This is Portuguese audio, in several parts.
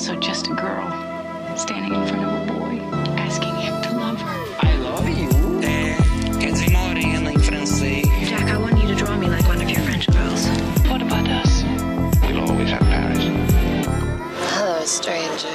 also just a girl standing in front of a boy, asking him to love her. I love you. É, quer dizer morena em francês. Jack, I want you to draw me like one of your French girls. What about us? We'll always have Paris. Hello, stranger.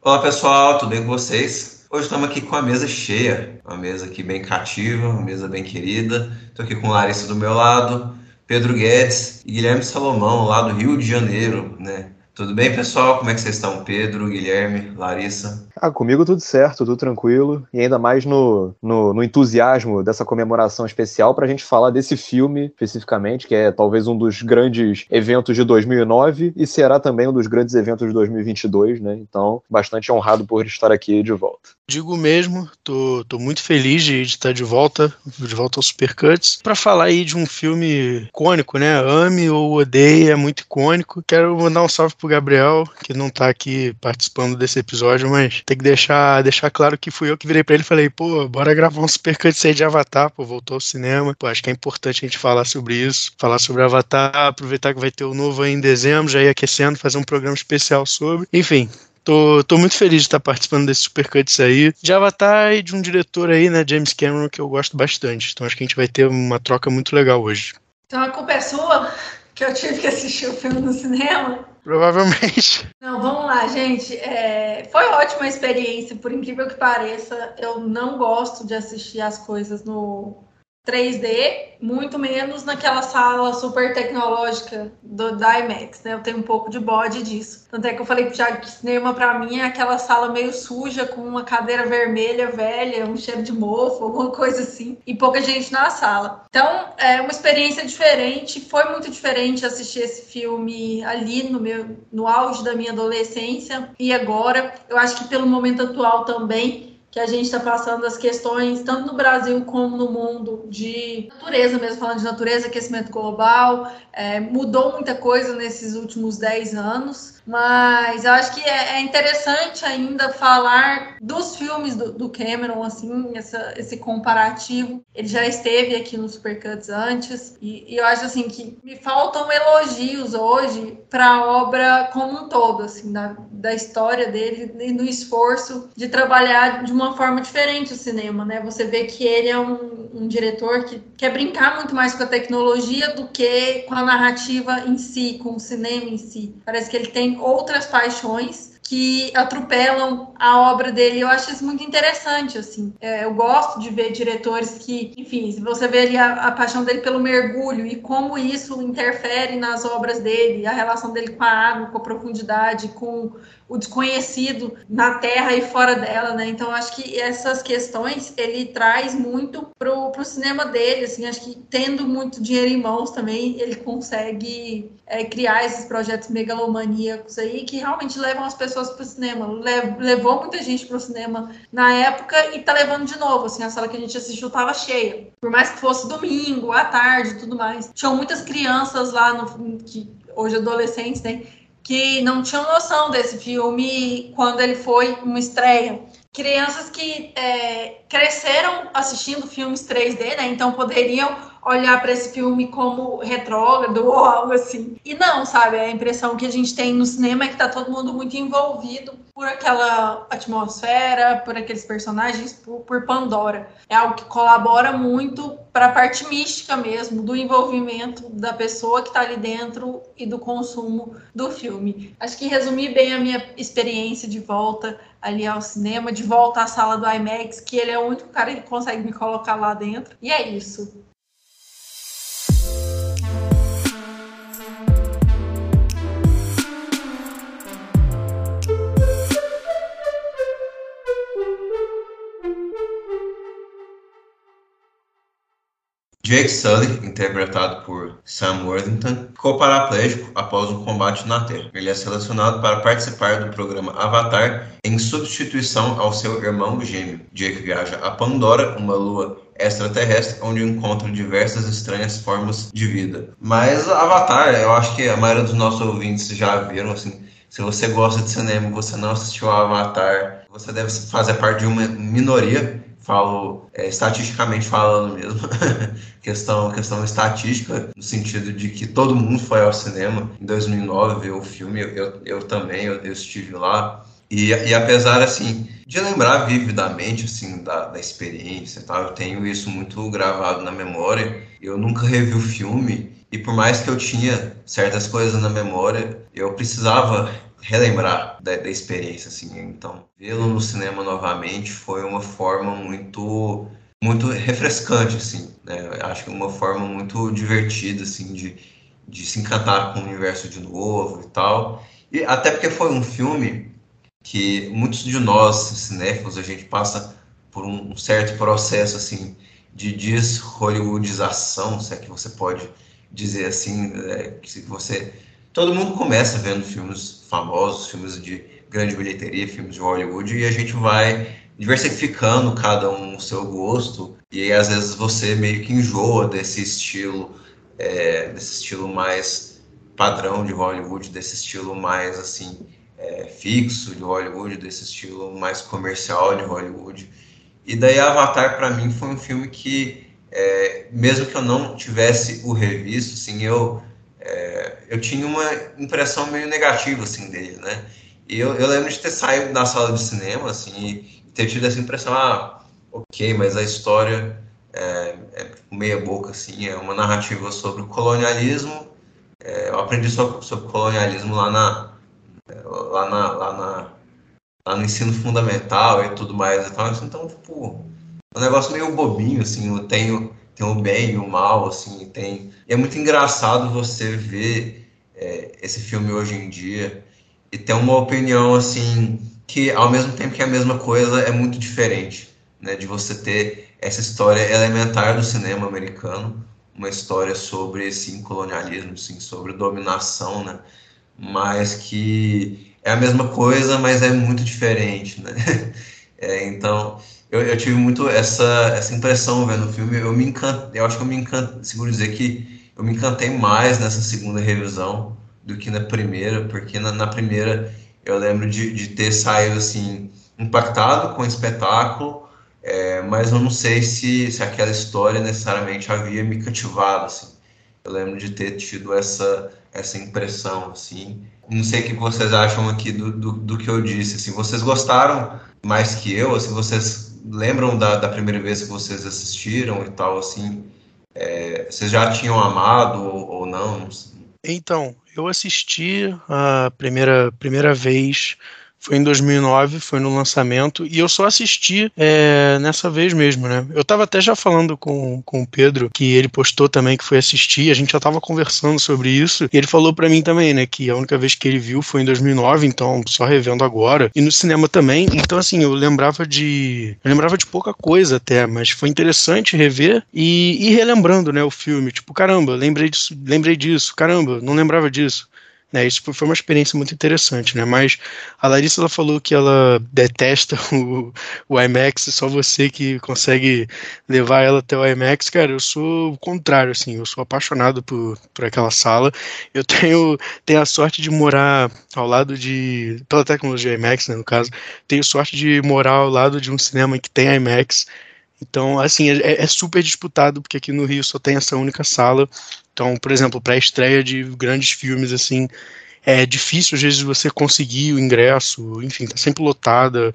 Olá pessoal, tudo bem com vocês? Hoje estamos aqui com a mesa cheia, uma mesa aqui bem cativa, uma mesa bem querida. Estou aqui com Larissa do meu lado, Pedro Guedes e Guilherme Salomão, lá do Rio de Janeiro, né? Tudo bem, pessoal? Como é que vocês estão? Pedro, Guilherme, Larissa? Ah, comigo tudo certo, tudo tranquilo. E ainda mais no, no, no entusiasmo dessa comemoração especial para a gente falar desse filme especificamente, que é talvez um dos grandes eventos de 2009 e será também um dos grandes eventos de 2022, né? Então, bastante honrado por estar aqui de volta. Digo mesmo, tô, tô muito feliz de, de estar de volta, de volta aos Supercuts, para falar aí de um filme icônico, né? Ame ou odeie, é muito icônico. Quero mandar um salve pro Gabriel, que não tá aqui participando desse episódio, mas tem que deixar, deixar claro que fui eu que virei pra ele e falei, pô, bora gravar um Supercuts aí de Avatar, pô, voltou ao cinema. Pô, acho que é importante a gente falar sobre isso, falar sobre Avatar, aproveitar que vai ter o novo aí em dezembro, já ir aquecendo, fazer um programa especial sobre. Enfim, Tô, tô muito feliz de estar participando desse Supercuts aí. De Avatar e de um diretor aí, né, James Cameron, que eu gosto bastante. Então acho que a gente vai ter uma troca muito legal hoje. Então a culpa é sua, que eu tive que assistir o filme no cinema. Provavelmente. Não, vamos lá, gente. É, foi ótima a experiência, por incrível que pareça. Eu não gosto de assistir as coisas no 3D, muito menos naquela sala super tecnológica do da IMAX, né? Eu tenho um pouco de bode disso. Tanto é que eu falei já que cinema para mim é aquela sala meio suja com uma cadeira vermelha velha, um cheiro de mofo, alguma coisa assim, e pouca gente na sala. Então, é uma experiência diferente, foi muito diferente assistir esse filme ali no meu no auge da minha adolescência e agora, eu acho que pelo momento atual também que a gente está passando as questões, tanto no Brasil como no mundo, de natureza mesmo, falando de natureza, aquecimento global, é, mudou muita coisa nesses últimos 10 anos, mas eu acho que é, é interessante ainda falar dos filmes do, do Cameron, assim, essa, esse comparativo. Ele já esteve aqui no Supercuts antes, e, e eu acho assim que me faltam elogios hoje para a obra como um todo, assim, da, da história dele e do esforço de trabalhar de uma forma diferente o cinema, né? Você vê que ele é um, um diretor que quer brincar muito mais com a tecnologia do que com a narrativa em si, com o cinema em si. Parece que ele tem outras paixões que atropelam a obra dele. Eu acho isso muito interessante, assim. É, eu gosto de ver diretores que, enfim, se você vê ali a, a, paixão dele pelo mergulho e como isso interfere nas obras dele, a relação dele com a água, com a profundidade, com o desconhecido na terra e fora dela, né? Então acho que essas questões ele traz muito pro, pro cinema dele, assim, acho que tendo muito dinheiro em mãos também ele consegue é, criar esses projetos megalomaníacos aí que realmente levam as pessoas para o cinema. levou muita gente para o cinema na época e tá levando de novo, assim, a sala que a gente assistiu tava cheia. Por mais que fosse domingo, à tarde, tudo mais. Tinham muitas crianças lá no que hoje adolescentes, né? Que não tinham noção desse filme quando ele foi uma estreia. Crianças que é, cresceram assistindo filmes 3D, né? Então poderiam olhar para esse filme como retrógrado ou algo assim. E não, sabe? A impressão que a gente tem no cinema é que tá todo mundo muito envolvido por aquela atmosfera, por aqueles personagens, por, por Pandora. É algo que colabora muito para a parte mística mesmo, do envolvimento da pessoa que está ali dentro e do consumo do filme. Acho que resumi bem a minha experiência de volta ali ao cinema, de volta à sala do IMAX, que ele é o único cara que consegue me colocar lá dentro. E é isso. Jake Sully, interpretado por Sam Worthington, ficou paraplégico após um combate na Terra. Ele é selecionado para participar do programa Avatar em substituição ao seu irmão gêmeo. Jake viaja a Pandora, uma lua extraterrestre, onde encontra diversas estranhas formas de vida. Mas Avatar, eu acho que a maioria dos nossos ouvintes já viram, assim, se você gosta de cinema você não assistiu Avatar, você deve fazer parte de uma minoria falo é, estatisticamente falando mesmo, questão, questão estatística, no sentido de que todo mundo foi ao cinema em 2009 ver o filme, eu, eu também, eu, eu estive lá. E, e, apesar, assim, de lembrar vividamente, assim, da, da experiência, tá? eu tenho isso muito gravado na memória. Eu nunca revi o filme e por mais que eu tinha certas coisas na memória, eu precisava relembrar da, da experiência, assim. Então, vê-lo no cinema novamente foi uma forma muito muito refrescante, assim, né? Acho que uma forma muito divertida, assim, de, de se encantar com o universo de novo e tal. E até porque foi um filme que muitos de nós, cinéfilos, a gente passa por um certo processo, assim, de deshollywoodização, se é que você pode dizer assim, que você... Todo mundo começa vendo filmes famosos, filmes de grande bilheteria, filmes de Hollywood, e a gente vai diversificando cada um o seu gosto, e aí, às vezes você meio que enjoa desse estilo, é, desse estilo mais padrão de Hollywood, desse estilo mais assim é, fixo de Hollywood, desse estilo mais comercial de Hollywood. E daí Avatar para mim foi um filme que é, mesmo que eu não tivesse o revisto, assim, eu é, eu tinha uma impressão meio negativa assim dele, né? E eu, eu lembro de ter saído da sala de cinema assim e ter tido essa impressão, ah, ok, mas a história é, é meia boca assim, é uma narrativa sobre o colonialismo. É, eu aprendi sobre, sobre colonialismo lá na lá na, lá na lá no ensino fundamental e tudo mais e tal. Então, tipo, um negócio meio bobinho, assim, eu tenho, tem o bem e o mal, assim, tem... E é muito engraçado você ver é, esse filme hoje em dia e ter uma opinião, assim, que ao mesmo tempo que é a mesma coisa, é muito diferente, né? De você ter essa história elementar do cinema americano, uma história sobre, sim, colonialismo, sim, sobre dominação, né? Mas que é a mesma coisa, mas é muito diferente, né? É, então, eu, eu, tive muito essa, essa impressão vendo o filme. Eu me encantei, eu acho que eu me encantei, seguro dizer que eu me encantei mais nessa segunda revisão do que na primeira, porque na, na primeira eu lembro de, de ter saído assim impactado com o espetáculo, é, mas eu não sei se, se aquela história necessariamente havia me cativado. Assim. Eu lembro de ter tido essa, essa impressão. Assim. Não sei o que vocês acham aqui do, do, do que eu disse. Assim. Vocês gostaram mais que eu? Assim, vocês lembram da, da primeira vez que vocês assistiram e tal, assim? É, vocês já tinham amado ou, ou não? Então, eu assisti a primeira, primeira vez foi em 2009, foi no lançamento, e eu só assisti é, nessa vez mesmo, né? Eu tava até já falando com, com o Pedro, que ele postou também que foi assistir, a gente já tava conversando sobre isso, e ele falou para mim também, né, que a única vez que ele viu foi em 2009, então só revendo agora, e no cinema também, então assim, eu lembrava de. Eu lembrava de pouca coisa até, mas foi interessante rever e ir relembrando, né, o filme. Tipo, caramba, lembrei disso, lembrei disso, caramba, não lembrava disso. Né, isso foi uma experiência muito interessante, né? Mas a Larissa ela falou que ela detesta o, o IMAX, só você que consegue levar ela até o IMAX. Cara, eu sou o contrário, assim, eu sou apaixonado por, por aquela sala. Eu tenho, tenho a sorte de morar ao lado de. pela tecnologia IMAX, né, no caso, tenho sorte de morar ao lado de um cinema que tem IMAX. Então, assim, é, é super disputado, porque aqui no Rio só tem essa única sala. Então, por exemplo, para a estreia de grandes filmes, assim, é difícil às vezes você conseguir o ingresso, enfim, tá sempre lotada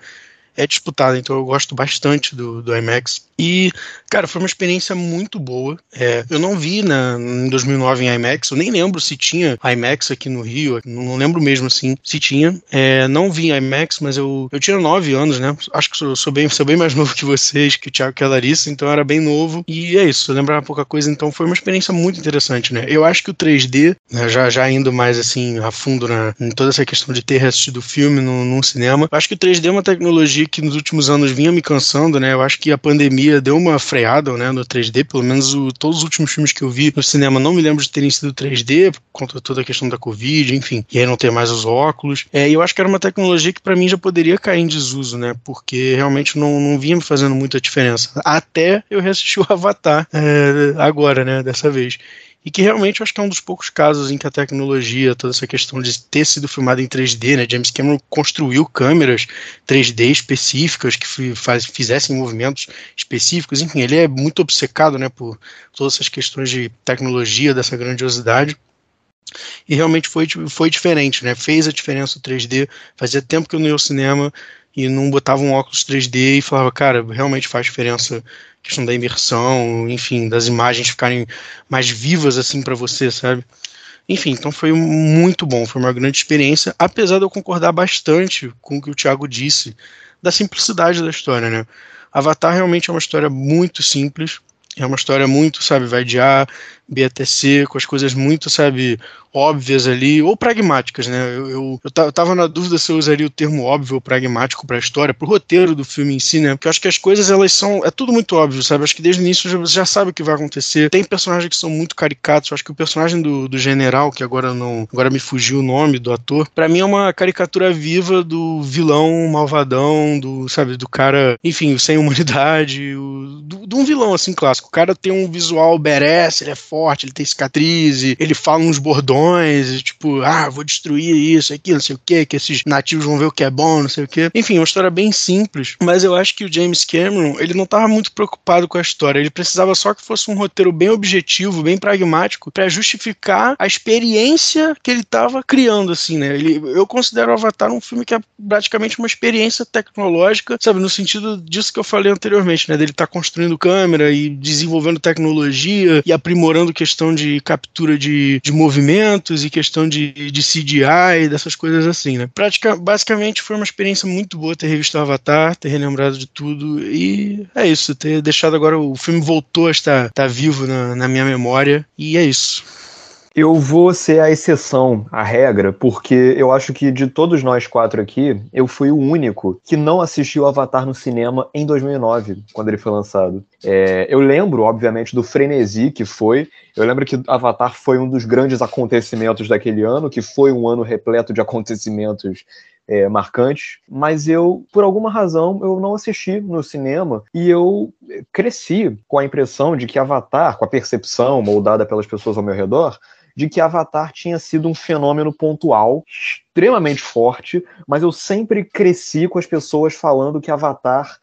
é disputada, então eu gosto bastante do, do IMAX. E, cara, foi uma experiência muito boa. É, eu não vi na, em 2009 em IMAX, eu nem lembro se tinha IMAX aqui no Rio, não lembro mesmo assim se tinha. É, não vi IMAX, mas eu, eu tinha nove anos, né? Acho que sou, sou, bem, sou bem mais novo que vocês, que o Thiago que a Larissa, então era bem novo. E é isso, eu lembrava pouca coisa, então foi uma experiência muito interessante, né? Eu acho que o 3D, né, já, já indo mais assim a fundo na, em toda essa questão de ter assistido o filme num cinema, acho que o 3D é uma tecnologia que nos últimos anos vinha me cansando, né? Eu acho que a pandemia deu uma freada, né, no 3D, pelo menos o, todos os últimos filmes que eu vi no cinema não me lembro de terem sido 3D, por conta toda a questão da Covid, enfim, e aí não ter mais os óculos. É, eu acho que era uma tecnologia que para mim já poderia cair em desuso, né? Porque realmente não, não vinha me fazendo muita diferença. Até eu reassistir o Avatar é, agora, né? Dessa vez. E que realmente eu acho que é um dos poucos casos em que a tecnologia, toda essa questão de ter sido filmado em 3D, né? James Cameron construiu câmeras 3D específicas que faz, fizessem movimentos específicos, enfim, ele é muito obcecado, né, por todas essas questões de tecnologia, dessa grandiosidade. E realmente foi, foi diferente, né? Fez a diferença o 3D. Fazia tempo que eu não ia ao cinema e não botava um óculos 3D e falava, cara, realmente faz diferença a questão da imersão, enfim, das imagens ficarem mais vivas assim para você, sabe? Enfim, então foi muito bom, foi uma grande experiência, apesar de eu concordar bastante com o que o Thiago disse da simplicidade da história, né? Avatar realmente é uma história muito simples, é uma história muito, sabe, vai de A, B até C, com as coisas muito, sabe, óbvias ali, ou pragmáticas, né? Eu, eu, eu, tava na dúvida se eu usaria o termo óbvio ou pragmático para a história, pro roteiro do filme em si, né? Porque eu acho que as coisas, elas são. É tudo muito óbvio, sabe? Acho que desde o início você já sabe o que vai acontecer. Tem personagens que são muito caricatos. Eu acho que o personagem do, do general, que agora não. Agora me fugiu o nome do ator, para mim é uma caricatura viva do vilão malvadão, do, sabe, do cara, enfim, sem humanidade, o, do, de um vilão assim clássico. O cara tem um visual badass, ele é forte, ele tem cicatriz, ele fala uns bordões, tipo, ah, vou destruir isso, aquilo, não sei o que, que esses nativos vão ver o que é bom, não sei o que. Enfim, uma história bem simples, mas eu acho que o James Cameron, ele não estava muito preocupado com a história, ele precisava só que fosse um roteiro bem objetivo, bem pragmático, para justificar a experiência que ele estava criando, assim, né? Ele, eu considero o Avatar um filme que é praticamente uma experiência tecnológica, sabe, no sentido disso que eu falei anteriormente, né? Dele estar tá construindo câmera e desenvolvendo tecnologia e aprimorando questão de captura de, de movimentos e questão de, de CGI, dessas coisas assim, né? Prática, basicamente foi uma experiência muito boa ter revisto o Avatar, ter relembrado de tudo e é isso, ter deixado agora o filme voltou a estar, estar vivo na, na minha memória e é isso. Eu vou ser a exceção à regra, porque eu acho que de todos nós quatro aqui, eu fui o único que não assistiu Avatar no cinema em 2009, quando ele foi lançado. É, eu lembro, obviamente, do frenesi que foi. Eu lembro que Avatar foi um dos grandes acontecimentos daquele ano, que foi um ano repleto de acontecimentos é, marcantes, mas eu, por alguma razão, eu não assisti no cinema e eu cresci com a impressão de que Avatar, com a percepção moldada pelas pessoas ao meu redor, de que Avatar tinha sido um fenômeno pontual, extremamente forte, mas eu sempre cresci com as pessoas falando que Avatar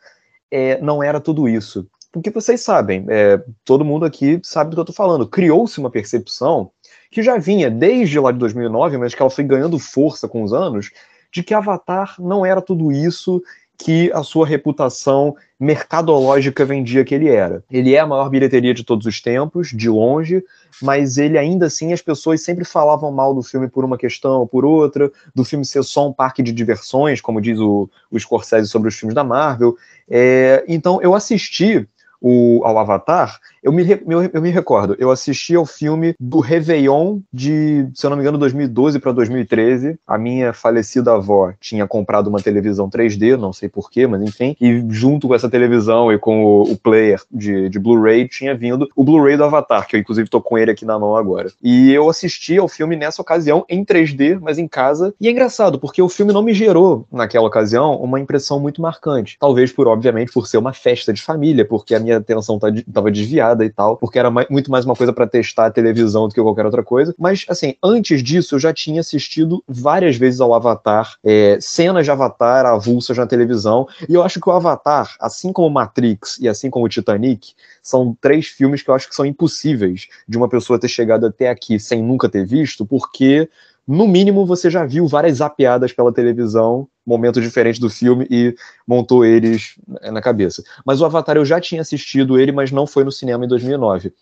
é, não era tudo isso. Porque vocês sabem, é, todo mundo aqui sabe do que eu estou falando. Criou-se uma percepção que já vinha desde lá de 2009, mas que ela foi ganhando força com os anos, de que Avatar não era tudo isso que a sua reputação mercadológica vendia que ele era. Ele é a maior bilheteria de todos os tempos, de longe, mas ele ainda assim, as pessoas sempre falavam mal do filme por uma questão ou por outra, do filme ser só um parque de diversões, como diz o, o Scorsese sobre os filmes da Marvel. É, então eu assisti o, ao Avatar, eu me, eu, eu me recordo, eu assisti ao filme do Réveillon de, se eu não me engano, 2012 para 2013. A minha falecida avó tinha comprado uma televisão 3D, não sei porquê, mas enfim, e junto com essa televisão e com o, o player de, de Blu-ray tinha vindo o Blu-ray do Avatar, que eu inclusive tô com ele aqui na mão agora. E eu assisti ao filme nessa ocasião em 3D, mas em casa. E é engraçado, porque o filme não me gerou, naquela ocasião, uma impressão muito marcante. Talvez por, obviamente, por ser uma festa de família, porque a minha atenção estava tá desviada e tal, porque era mais, muito mais uma coisa para testar a televisão do que qualquer outra coisa. Mas, assim, antes disso, eu já tinha assistido várias vezes ao Avatar, é, cenas de Avatar avulsas na televisão, e eu acho que o Avatar, assim como Matrix e assim como Titanic, são três filmes que eu acho que são impossíveis de uma pessoa ter chegado até aqui sem nunca ter visto, porque no mínimo você já viu várias zapeadas pela televisão, momentos diferentes do filme e montou eles na cabeça. Mas o Avatar eu já tinha assistido ele, mas não foi no cinema em 2009.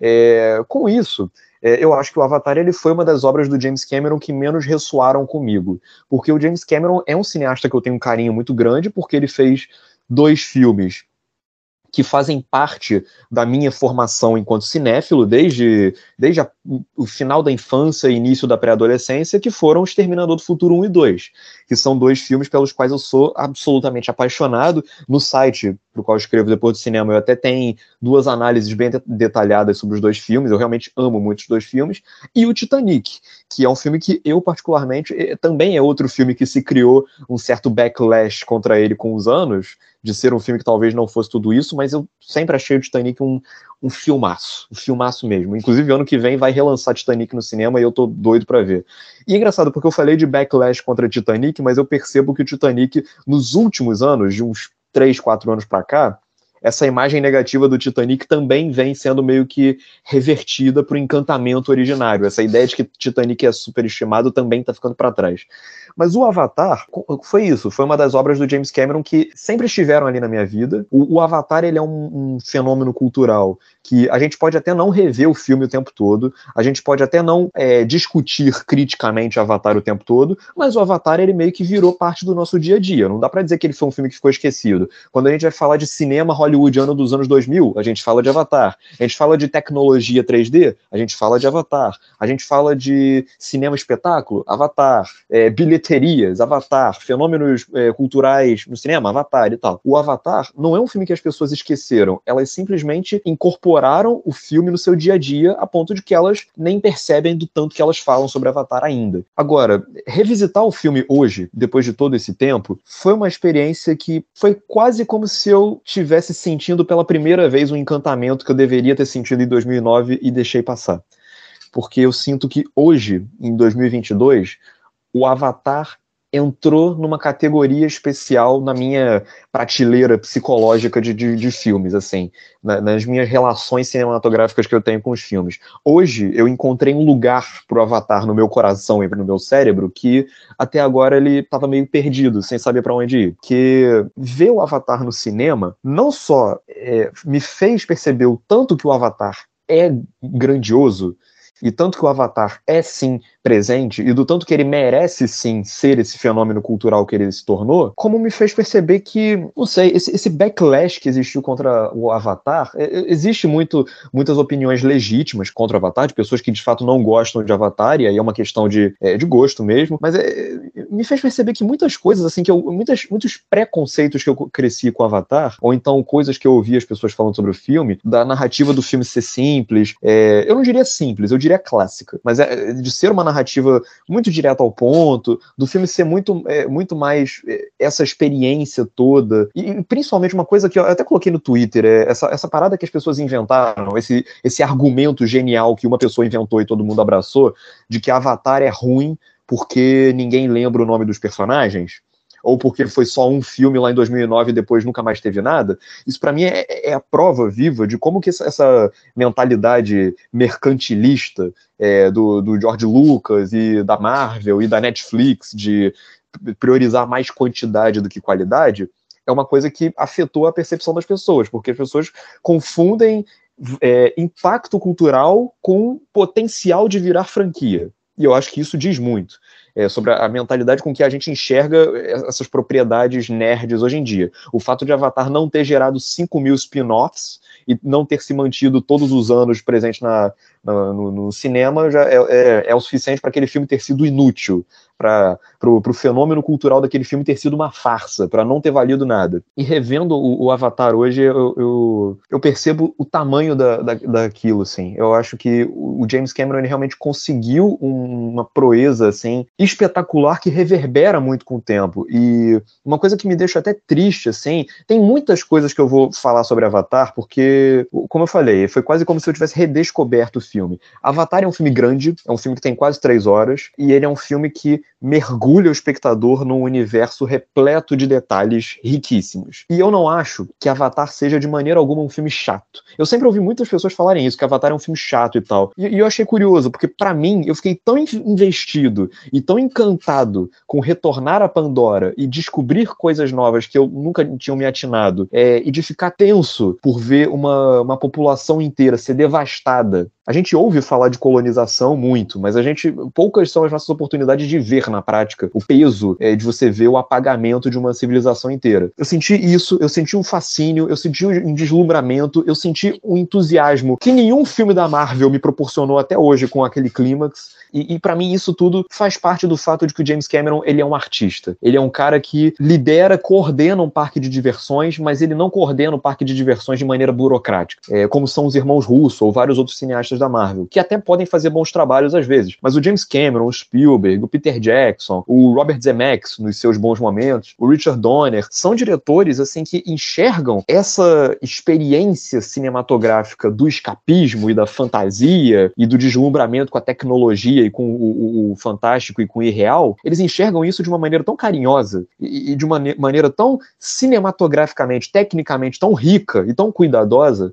É, com isso, é, eu acho que o Avatar ele foi uma das obras do James Cameron que menos ressoaram comigo, porque o James Cameron é um cineasta que eu tenho um carinho muito grande, porque ele fez dois filmes que fazem parte da minha formação enquanto cinéfilo desde, desde a, o final da infância e início da pré-adolescência, que foram Exterminador do Futuro 1 e 2, que são dois filmes pelos quais eu sou absolutamente apaixonado. No site para o qual escrevo depois do cinema, eu até tenho duas análises bem detalhadas sobre os dois filmes. Eu realmente amo muito os dois filmes. E o Titanic, que é um filme que eu, particularmente, também é outro filme que se criou um certo backlash contra ele com os anos, de ser um filme que talvez não fosse tudo isso, mas eu sempre achei o Titanic um, um filmaço, um filmaço mesmo. Inclusive, ano que vem vai relançar Titanic no cinema e eu tô doido para ver. E é engraçado, porque eu falei de backlash contra Titanic, mas eu percebo que o Titanic, nos últimos anos, de uns 3, 4 anos para cá, essa imagem negativa do Titanic também vem sendo meio que revertida para o encantamento originário. Essa ideia de que Titanic é superestimado também está ficando para trás. Mas o Avatar foi isso, foi uma das obras do James Cameron que sempre estiveram ali na minha vida. O, o Avatar ele é um, um, fenômeno cultural que a gente pode até não rever o filme o tempo todo, a gente pode até não é, discutir criticamente Avatar o tempo todo, mas o Avatar ele meio que virou parte do nosso dia a dia. Não dá para dizer que ele foi um filme que ficou esquecido. Quando a gente vai falar de cinema hollywoodiano dos anos 2000, a gente fala de Avatar. A gente fala de tecnologia 3D, a gente fala de Avatar. A gente fala de cinema espetáculo, Avatar. É, bilheterias, Avatar. Fenômenos é, culturais no cinema, Avatar e tal. O Avatar não é um filme que as pessoas esqueceram, elas simplesmente incorporaram o filme no seu dia a dia a ponto de que elas nem percebem do tanto que elas falam sobre Avatar ainda. Agora, revisitar o filme hoje, depois de todo esse tempo, foi uma experiência que foi quase como se eu tivesse sentindo pela primeira vez um encantamento que eu deveria ter sentido em 2009 e deixei passar. Porque eu sinto que hoje, em 2022, o Avatar entrou numa categoria especial na minha prateleira psicológica de, de, de filmes, assim, na, nas minhas relações cinematográficas que eu tenho com os filmes. Hoje eu encontrei um lugar pro Avatar no meu coração e no meu cérebro que até agora ele estava meio perdido, sem saber para onde ir. Que ver o Avatar no cinema não só é, me fez perceber o tanto que o Avatar é grandioso e tanto que o Avatar é sim presente e do tanto que ele merece sim ser esse fenômeno cultural que ele se tornou, como me fez perceber que, não sei, esse, esse backlash que existiu contra o Avatar, é, é, existe muito, muitas opiniões legítimas contra o Avatar, de pessoas que de fato não gostam de Avatar, e aí é uma questão de, é, de gosto mesmo, mas é, me fez perceber que muitas coisas, assim, que eu, muitas, muitos preconceitos que eu cresci com o Avatar, ou então coisas que eu ouvi as pessoas falando sobre o filme, da narrativa do filme ser simples, é, eu não diria simples, eu diria clássica, mas é, de ser uma narrativa narrativa muito direta ao ponto, do filme ser muito, é, muito mais é, essa experiência toda. E principalmente uma coisa que eu até coloquei no Twitter, é essa, essa parada que as pessoas inventaram, esse, esse argumento genial que uma pessoa inventou e todo mundo abraçou, de que Avatar é ruim porque ninguém lembra o nome dos personagens ou porque foi só um filme lá em 2009 e depois nunca mais teve nada. Isso para mim é, é, a prova viva de como que essa, mentalidade mercantilista é, do, do George Lucas e da Marvel e da Netflix de priorizar mais quantidade do que qualidade é uma coisa que afetou a percepção das pessoas, porque as pessoas confundem é, impacto cultural com potencial de virar franquia. E eu acho que isso diz muito é, sobre a, mentalidade com que a gente enxerga essas propriedades nerds hoje em dia. O fato de Avatar não ter gerado 5 mil spin-offs e não ter se mantido todos os anos presente na, na no, no, cinema já é, é, é o suficiente para aquele filme ter sido inútil para o fenômeno cultural daquele filme ter sido uma farsa, para não ter valido nada. E revendo o, o Avatar hoje, eu, eu, eu, percebo o tamanho da, da, daquilo, assim. Eu acho que o James Cameron realmente conseguiu uma proeza, assim, espetacular que reverbera muito com o tempo. E uma coisa que me deixa até triste, assim, tem muitas coisas que eu vou falar sobre Avatar, porque, como eu falei, foi quase como se eu tivesse redescoberto o filme. Avatar é um filme grande, é um filme que tem quase três horas, e ele é um filme que mergulha o espectador num universo repleto de detalhes riquíssimos. E eu não acho que Avatar seja de maneira alguma um filme chato. Eu sempre ouvi muitas pessoas falarem isso, que Avatar é um filme chato e tal. E, e eu achei curioso, porque para mim eu fiquei tão investido e tão encantado com retornar a Pandora e descobrir coisas novas que eu nunca tinha me atinado, é, e de ficar tenso por ver uma, uma população inteira ser devastada. A gente ouve falar de colonização muito, mas a gente poucas são as nossas oportunidades de ver na prática o peso é, de você ver o apagamento de uma civilização inteira. Eu senti isso, eu senti um fascínio, eu senti um deslumbramento, eu senti um entusiasmo que nenhum filme da Marvel me proporcionou até hoje com aquele clímax. E, e para mim isso tudo faz parte do fato de que o James Cameron ele é um artista. Ele é um cara que lidera, coordena um parque de diversões, mas ele não coordena o parque de diversões de maneira burocrática, é, como são os irmãos Russo ou vários outros cineastas da Marvel, que até podem fazer bons trabalhos às vezes. Mas o James Cameron, o Spielberg, o Peter Jackson, o Robert Zemeckis nos seus bons momentos, o Richard Donner, são diretores assim que enxergam essa experiência cinematográfica do escapismo e da fantasia e do deslumbramento com a tecnologia e com o, o, o fantástico e com o irreal, eles enxergam isso de uma maneira tão carinhosa e, e de uma maneira tão cinematograficamente, tecnicamente tão rica e tão cuidadosa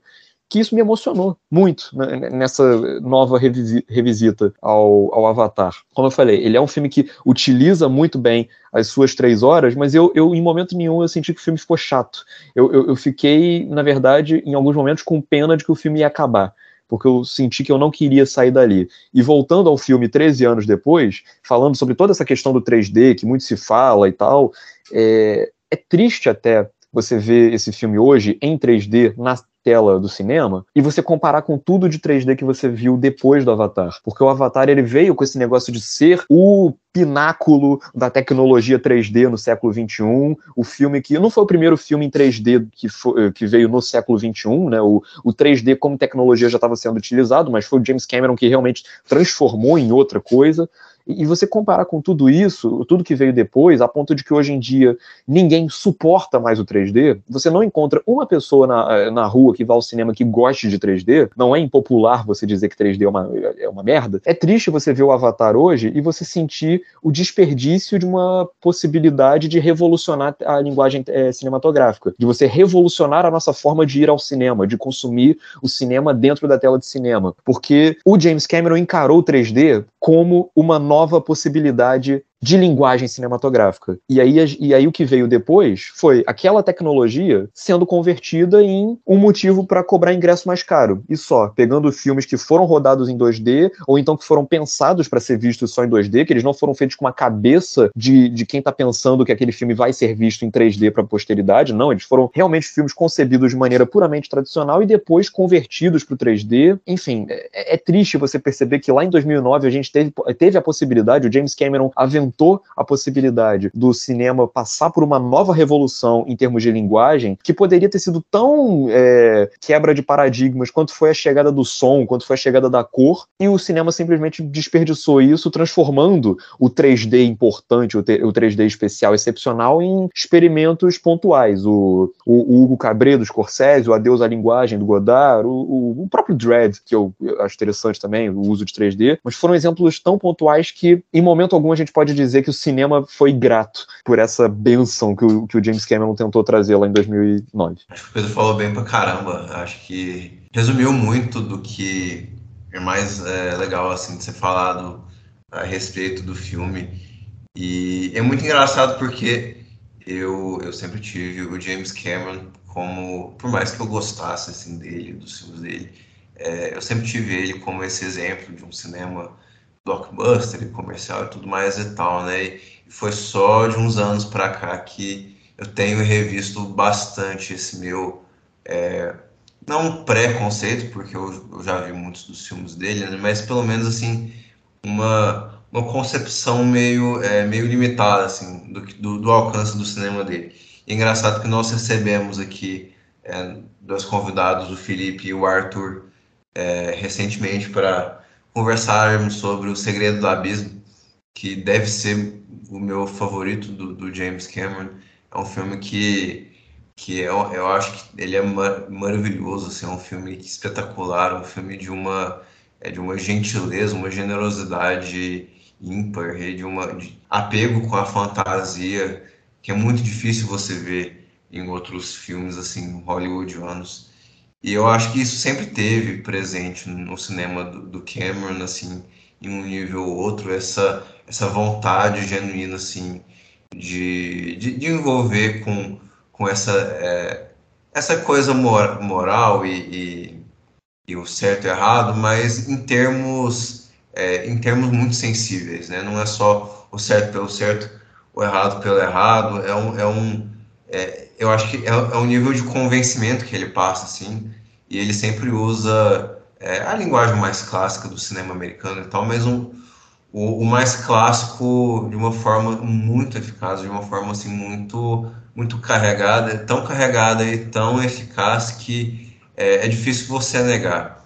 que isso me emocionou muito né, nessa nova revisita ao, ao, Avatar. Como eu falei, ele é um filme que utiliza muito bem as suas três horas, mas eu, eu em momento nenhum, eu senti que o filme ficou chato. Eu, eu, eu fiquei, na verdade, em alguns momentos com pena de que o filme ia acabar porque eu senti que eu não queria sair dali. E voltando ao filme 13 anos depois, falando sobre toda essa questão do 3D, que muito se fala e tal, é, é triste até você ver esse filme hoje em 3D na tela do cinema e você comparar com tudo de 3D que você viu depois do Avatar. Porque o Avatar ele veio com esse negócio de ser o pináculo da tecnologia 3D no século 21, o filme que não foi o primeiro filme em 3D que, foi, que veio no século 21, né? O, o 3D como tecnologia já estava sendo utilizado, mas foi o James Cameron que realmente transformou em outra coisa. E você comparar com tudo isso, tudo que veio depois, a ponto de que hoje em dia ninguém suporta mais o 3D, você não encontra uma pessoa na, na rua que vá ao cinema que goste de 3D, não é impopular você dizer que 3D é uma, é uma merda. É triste você ver o Avatar hoje e você sentir o desperdício de uma possibilidade de revolucionar a linguagem é, cinematográfica, de você revolucionar a nossa forma de ir ao cinema, de consumir o cinema dentro da tela de cinema. Porque o James Cameron encarou o 3D como uma nova nova possibilidade de linguagem cinematográfica. E aí, e aí o que veio depois foi aquela tecnologia sendo convertida em um motivo para cobrar ingresso mais caro. E só, pegando filmes que foram rodados em 2D, ou então que foram pensados para ser vistos só em 2D, que eles não foram feitos com uma cabeça de, de quem está pensando que aquele filme vai ser visto em 3D para a posteridade. Não, eles foram realmente filmes concebidos de maneira puramente tradicional e depois convertidos para o 3D. Enfim, é, é, triste você perceber que lá em 2009 a gente teve, teve a possibilidade, o James Cameron aventou a possibilidade do cinema passar por uma nova revolução em termos de linguagem, que poderia ter sido tão é, quebra de paradigmas quanto foi a chegada do som, quanto foi a chegada da cor, e o cinema simplesmente desperdiçou isso, transformando o 3D importante, o, 3D especial, excepcional, em experimentos pontuais. O, o, o Hugo Cabret do Scorsese, o Adeus à Linguagem do Godard, o, o próprio Dread, que eu acho interessante também, o uso de 3D, mas foram exemplos tão pontuais que, em momento algum, a gente pode dizer que o cinema foi grato por essa benção que o, que o James Cameron tentou trazer lá em 2009. Acho que o Pedro falou bem pra caramba. Acho que resumiu muito do que é mais é, legal assim de ser falado a respeito do filme. E é muito engraçado porque eu, eu sempre tive o James Cameron como, por mais que eu gostasse assim dele, dos filmes dele, é, eu sempre tive ele como esse exemplo de um cinema blockbuster comercial e tudo mais e tal, né? E foi só de uns anos para cá que eu tenho revisto bastante esse meu é, não preconceito, porque eu, eu, já vi muitos dos filmes dele, né? mas pelo menos assim uma uma concepção meio é, meio limitada assim do, do, do, alcance do cinema dele. E é engraçado que nós recebemos aqui é, dois convidados, o Felipe e o Arthur, é, recentemente para conversarmos sobre O Segredo do Abismo, que deve ser o meu favorito do, do James Cameron. É um filme que, que eu, eu acho que ele é mar, maravilhoso, assim, é um filme espetacular, um filme de uma, é, de uma gentileza, uma generosidade ímpar, de uma de apego com a fantasia, que é muito difícil você ver em outros filmes assim hollywoodianos. E eu acho que isso sempre teve presente no cinema do, do Cameron, assim, em um nível ou outro, essa, essa vontade genuína, assim, de, de, de envolver com, com essa, é, essa coisa mor, moral e, e, e, o certo e errado, mas em termos, é, em termos muito sensíveis, né? Não é só o certo pelo certo, o errado pelo errado. É um, é um é, eu acho que é, é, um nível de convencimento que ele passa, assim, e ele sempre usa é, a linguagem mais clássica do cinema americano e tal, mas um, o, o, mais clássico de uma forma muito eficaz, de uma forma assim muito muito carregada, tão carregada e tão eficaz que é, é difícil você negar.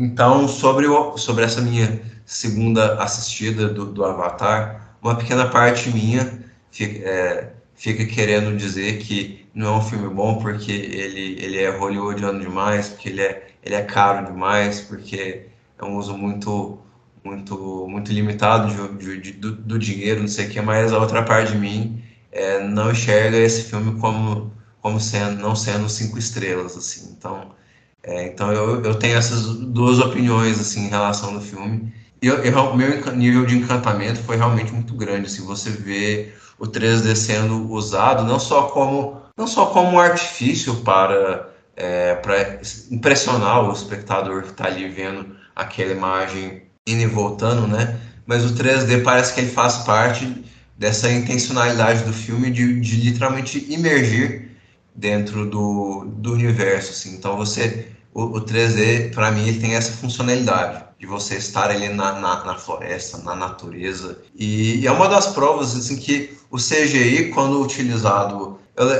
Então, sobre, o, sobre essa minha segunda assistida do, do Avatar, uma pequena parte minha fica, é, fica, querendo dizer que não é um filme bom porque ele, ele é hollywoodiano demais, porque ele é, ele é caro demais, porque é um uso muito muito muito limitado de, de, do, do, dinheiro, não sei o que, mas a outra parte de mim é, não enxerga esse filme como como sendo não sendo cinco estrelas assim. Então é, então eu, eu tenho essas duas opiniões assim em relação ao filme. E o meu nível de encantamento foi realmente muito grande. Assim, você vê o 3D sendo usado não só como não só como artifício para é, para impressionar o espectador que está ali vendo aquela imagem indo e voltando, né? Mas o 3D parece que ele faz parte dessa intencionalidade do filme de, de literalmente imergir dentro do, do universo, assim. Então você o, o 3D para mim ele tem essa funcionalidade de você estar ali na, na, na floresta, na natureza e, e, é uma das provas assim que o CGI quando utilizado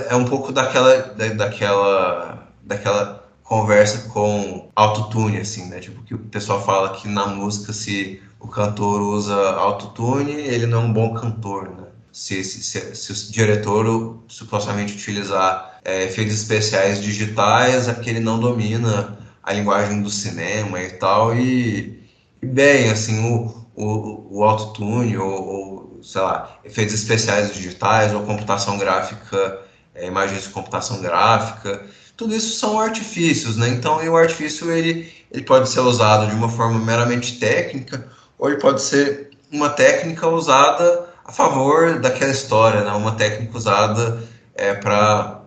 é um pouco daquela daquela daquela conversa com autotune assim, né? Tipo que o pessoal fala que na música se o cantor usa autotune, ele não é um bom cantor, né? Se, se, se, o diretor supostamente utilizar é, efeitos especiais digitais, é porque ele não domina a linguagem do cinema e tal, e, e bem, assim, o, o, o autotune ou, ou, sei lá, efeitos especiais digitais ou computação gráfica, é, imagens de computação gráfica, tudo isso são artifícios, né? Então, o artifício, ele, ele pode ser usado de uma forma meramente técnica, ou ele pode ser uma técnica usada a favor daquela história, né? Uma técnica usada é, para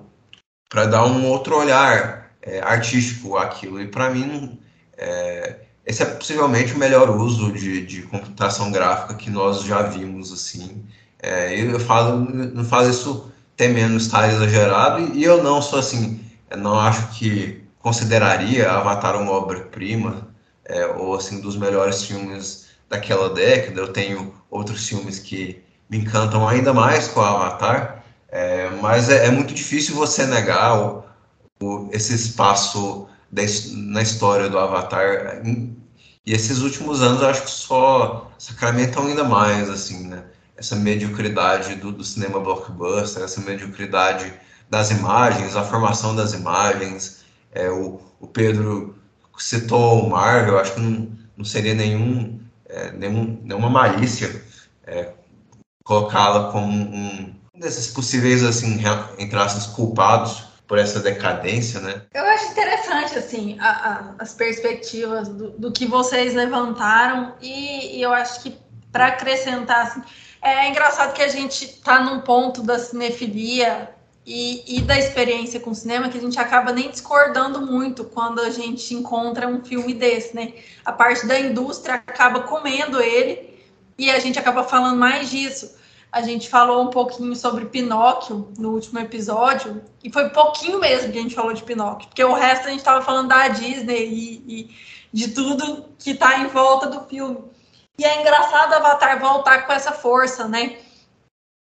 para dar um outro olhar é, artístico àquilo. E para mim, é, esse é possivelmente o melhor uso de, de computação gráfica que nós já vimos. assim. É, eu falo, não falo isso temendo estar exagerado, e eu não sou assim, não acho que consideraria Avatar uma obra-prima, é, ou assim, dos melhores filmes daquela década. Eu tenho outros filmes que me encantam ainda mais com Avatar, é, mas é, é, muito difícil você negar o, o, esse espaço na história do Avatar. E esses últimos anos eu acho que só sacramentam ainda mais, assim, né? Essa mediocridade do, do cinema blockbuster, essa mediocridade das imagens, a formação das imagens. É, o, o Pedro citou o Marvel, acho que não, não seria nenhum, é, nenhum, nenhuma malícia é, colocá-la como um, desses possíveis, assim, entre aspas, culpados por essa decadência, né? Eu acho interessante, assim, a, a, as perspectivas do, do, que vocês levantaram e, e eu acho que para acrescentar, assim, é engraçado que a gente está num ponto da cinefilia e, e, da experiência com cinema que a gente acaba nem discordando muito quando a gente encontra um filme desse, né? A parte da indústria acaba comendo ele e a gente acaba falando mais disso. A gente falou um pouquinho sobre Pinóquio no último episódio, e foi pouquinho mesmo que a gente falou de Pinóquio, porque o resto a gente estava falando da Disney e, e de tudo que está em volta do filme. E é engraçado Avatar voltar com essa força, né?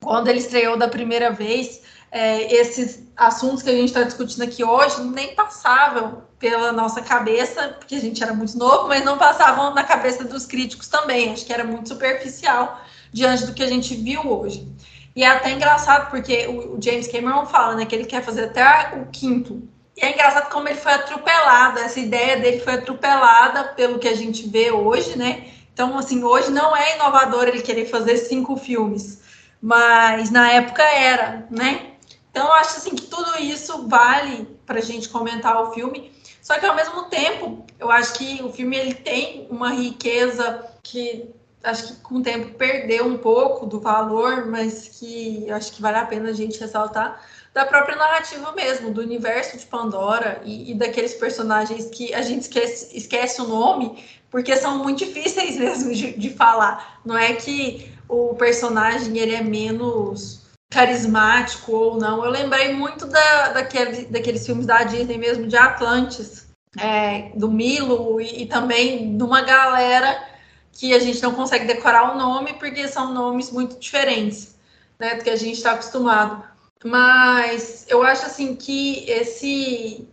Quando ele estreou da primeira vez, é, esses assuntos que a gente está discutindo aqui hoje nem passavam pela nossa cabeça, porque a gente era muito novo, mas não passavam na cabeça dos críticos também. Acho que era muito superficial diante do que a gente viu hoje. E é até engraçado, porque o, James Cameron fala né, que ele quer fazer até o quinto. E é engraçado como ele foi atropelado, essa ideia dele foi atropelada pelo que a gente vê hoje, né? Então, assim, hoje não é inovador ele querer fazer cinco filmes, mas na época era, né? Então, eu acho assim que tudo isso vale para a gente comentar o filme. Só que ao mesmo tempo, eu acho que o filme ele tem uma riqueza que acho que com o tempo perdeu um pouco do valor, mas que acho que vale a pena a gente ressaltar da própria narrativa mesmo, do universo de Pandora e, e daqueles personagens que a gente esquece, esquece o nome, porque são muito difíceis mesmo de, de falar. Não é que o personagem ele é menos carismático ou não. Eu lembrei muito da, daquele, daqueles filmes da Disney mesmo, de Atlantis, é, do Milo e, e também de uma galera que a gente não consegue decorar o nome porque são nomes muito diferentes né, do que a gente está acostumado. Mas eu acho assim que esse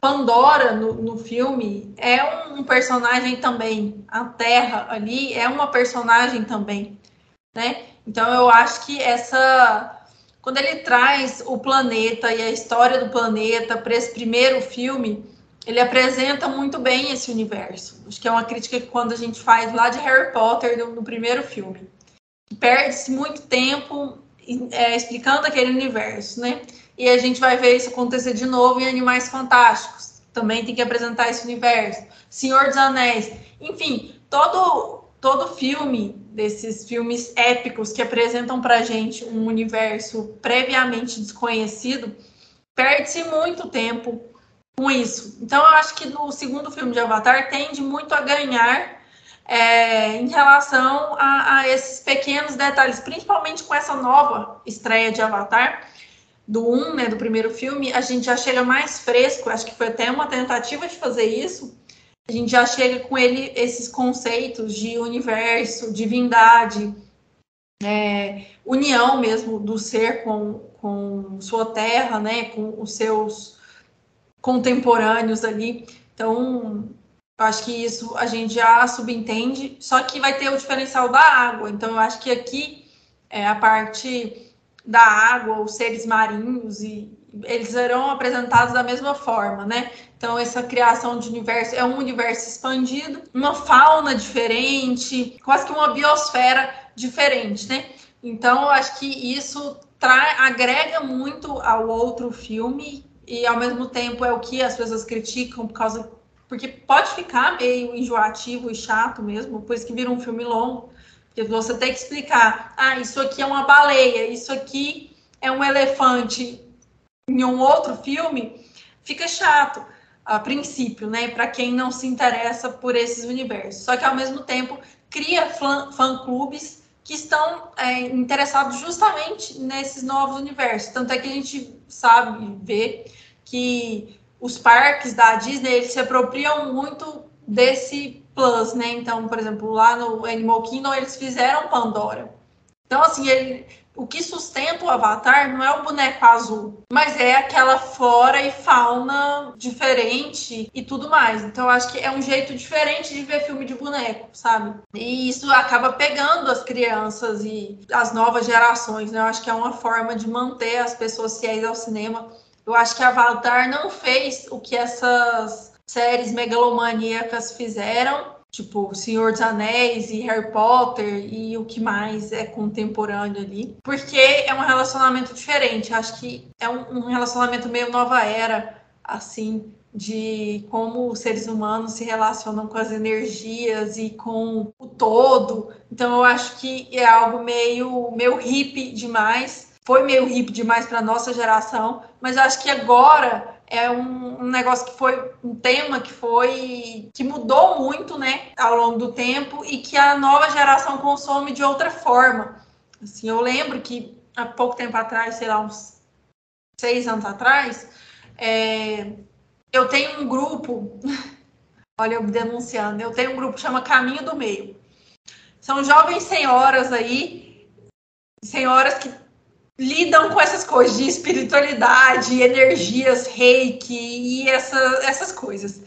Pandora no, no filme é um personagem também. A Terra ali é uma personagem também, né? Então eu acho que essa quando ele traz o planeta e a história do planeta para esse primeiro filme, ele apresenta muito bem esse universo. Acho que é uma crítica que quando a gente faz lá de Harry Potter no, no primeiro filme, perde-se muito tempo é, explicando aquele universo, né? E a gente vai ver isso acontecer de novo em Animais Fantásticos. Também tem que apresentar esse universo. Senhor dos Anéis. Enfim, todo, todo filme desses filmes épicos que apresentam pra gente um universo previamente desconhecido, perde-se muito tempo com isso. Então, eu acho que no segundo filme de Avatar tende muito a ganhar é, em relação a, a, esses pequenos detalhes, principalmente com essa nova estreia de Avatar, do 1, né, do primeiro filme, a gente já chega mais fresco, acho que foi até uma tentativa de fazer isso, a gente já chega com ele esses conceitos de universo, divindade, é, união mesmo do ser com, com sua terra, né, com os seus contemporâneos ali. Então, eu acho que isso a gente já subentende, só que vai ter o diferencial da água. Então, eu acho que aqui é a parte da água, os seres marinhos, e eles serão apresentados da mesma forma, né? Então, essa criação de universo é um universo expandido, uma fauna diferente, quase que uma biosfera diferente, né? Então, eu acho que isso trai, agrega muito ao outro filme e, ao mesmo tempo, é o que as pessoas criticam por causa porque pode ficar meio enjoativo e chato mesmo, depois que vira um filme longo, porque você tem que explicar, ah, isso aqui é uma baleia, isso aqui é um elefante em um outro filme, fica chato a princípio, né, para quem não se interessa por esses universos. Só que ao mesmo tempo cria fã-clubes que estão é, interessados justamente nesses novos universos. Tanto é que a gente sabe ver que os parques da Disney eles se apropriam muito desse plus, né? Então, por exemplo, lá no Animal Kingdom eles fizeram Pandora. Então, assim, ele, o que sustenta o Avatar não é o boneco azul, mas é aquela flora e fauna diferente e tudo mais. Então, acho que é um jeito diferente de ver filme de boneco, sabe? E isso acaba pegando as crianças e as novas gerações, né? Eu acho que é uma forma de manter as pessoas fiéis ao cinema eu acho que Avatar não fez o que essas séries megalomaníacas fizeram, tipo Senhor dos Anéis e Harry Potter e o que mais é contemporâneo ali, porque é um relacionamento diferente. Acho que é um, um relacionamento meio nova era, assim, de como os seres humanos se relacionam com as energias e com o todo. Então eu acho que é algo meio meio hippie demais foi meio hip demais para nossa geração, mas acho que agora é um, um, negócio que foi um tema que foi que mudou muito, né, ao longo do tempo e que a nova geração consome de outra forma. Assim, eu lembro que há pouco tempo atrás, sei lá, uns seis anos atrás, é, eu tenho um grupo, olha eu denunciando, eu tenho um grupo que chama Caminho do Meio. São jovens senhoras aí, senhoras que lidam com essas coisas de espiritualidade, energias, reiki e essa, essas coisas.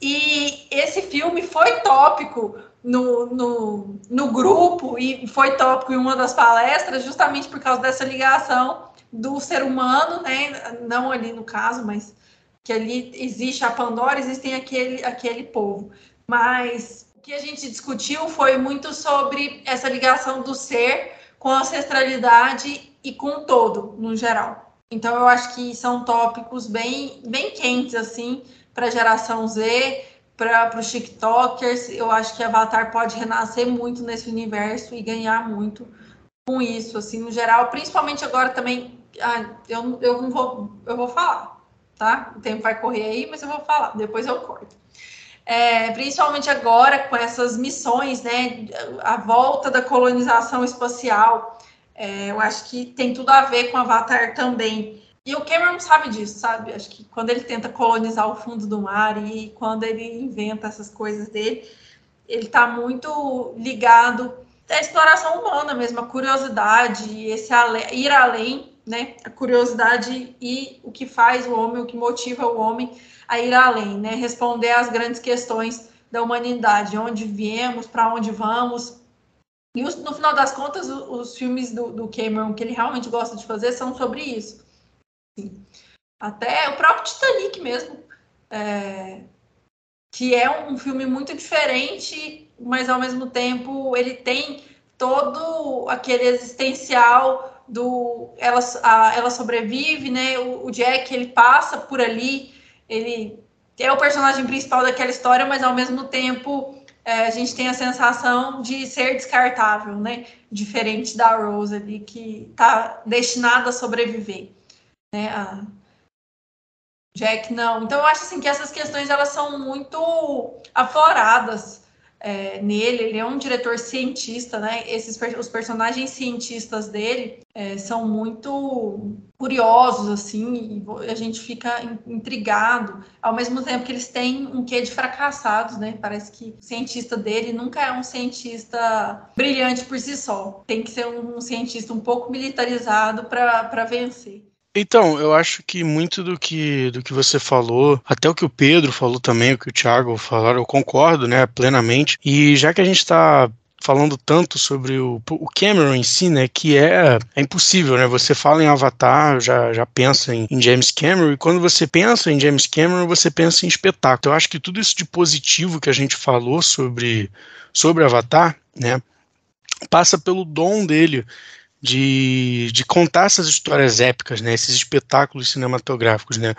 E esse filme foi tópico no, no, no grupo e foi tópico em uma das palestras, justamente por causa dessa ligação do ser humano, né? Não ali no caso, mas que ali existe a Pandora, existem aquele, aquele povo. Mas o que a gente discutiu foi muito sobre essa ligação do ser com a ancestralidade e com todo, no geral. Então eu acho que são tópicos bem, bem quentes assim para a geração Z, para os TikTokers. Eu acho que Avatar pode renascer muito nesse universo e ganhar muito com isso, assim, no geral. Principalmente agora também. Ah, eu, eu não vou, eu vou falar, tá? O tempo vai correr aí, mas eu vou falar. Depois eu corto. é, principalmente agora com essas missões, né, a volta da colonização espacial, é, eu acho que tem tudo a ver com Avatar também. E o Cameron sabe disso, sabe? Acho que quando ele tenta colonizar o fundo do mar e quando ele inventa essas coisas dele, ele está muito ligado à exploração humana mesmo, a curiosidade, esse ir além, né? A curiosidade e o que faz o homem, o que motiva o homem a ir além, né? Responder às grandes questões da humanidade, onde viemos, para onde vamos. E no final das contas, os, os filmes do, do, Cameron que ele realmente gosta de fazer são sobre isso. Até o próprio Titanic mesmo, é, que é um filme muito diferente, mas ao mesmo tempo ele tem todo aquele existencial do ela, a, ela sobrevive, né? O, o Jack ele passa por ali ele é o personagem principal daquela história, mas ao mesmo tempo é, a gente tem a sensação de ser descartável, né? Diferente da Rose ali, que está destinada a sobreviver. Né? A Jack não. Então eu acho assim que essas questões elas são muito afloradas é, nele. Ele é um diretor cientista, né? Esses os personagens cientistas dele é, são muito curiosos, assim, e a gente fica intrigado, ao mesmo tempo que eles têm um quê de fracassados, né? Parece que o cientista dele nunca é um cientista brilhante por si só. Tem que ser um cientista um pouco militarizado para vencer. Então, eu acho que muito do que, do que você falou, até o que o Pedro falou também, o que o Thiago falaram, eu concordo, né, plenamente. E já que a gente está falando tanto sobre o, o Cameron em si, né, que é, é impossível, né, você fala em Avatar, já, já pensa em, em, James Cameron, e quando você pensa em James Cameron, você pensa em espetáculo. Eu acho que tudo isso de positivo que a gente falou sobre, sobre Avatar, né, passa pelo dom dele de, de contar essas histórias épicas, né, esses espetáculos cinematográficos, né.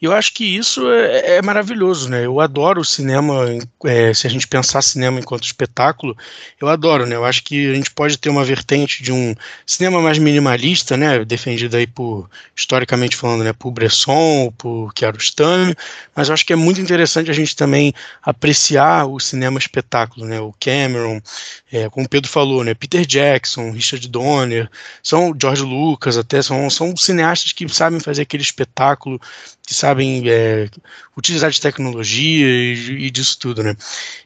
E eu acho que isso é, é maravilhoso, né. Eu adoro o cinema, é, se a gente pensar cinema enquanto espetáculo, eu adoro, né. Eu acho que a gente pode ter uma vertente de um cinema mais minimalista, né, defendido aí por historicamente falando, né, por Bresson, por Kiarostami, mas eu acho que é muito interessante a gente também apreciar o cinema espetáculo, né. O Cameron, é, como o Pedro falou, né, Peter Jackson, Richard Donner são George Lucas até, são, são cineastas que sabem fazer aquele espetáculo, que sabem é, utilizar de tecnologia e, e, disso tudo, né?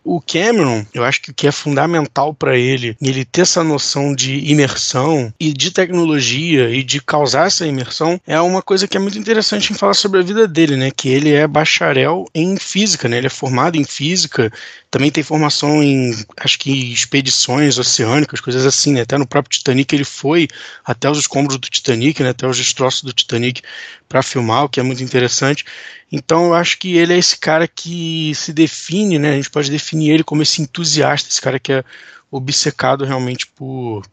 O Cameron, eu acho que o que é fundamental para ele, ele ter essa noção de imersão e de tecnologia e de causar essa imersão, é uma coisa que é muito interessante em falar sobre a vida dele, né? Que ele é bacharel em física, né? Ele é formado em física, também tem formação em, acho que expedições oceânicas, coisas assim, né? Até no próprio Titanic ele foi até os escombros do Titanic, né? Até os destroços do Titanic para filmar, o que é muito interessante. Então eu acho que ele é esse cara que se define, né? A gente pode definir ele como esse entusiasta, esse cara que é obcecado realmente por,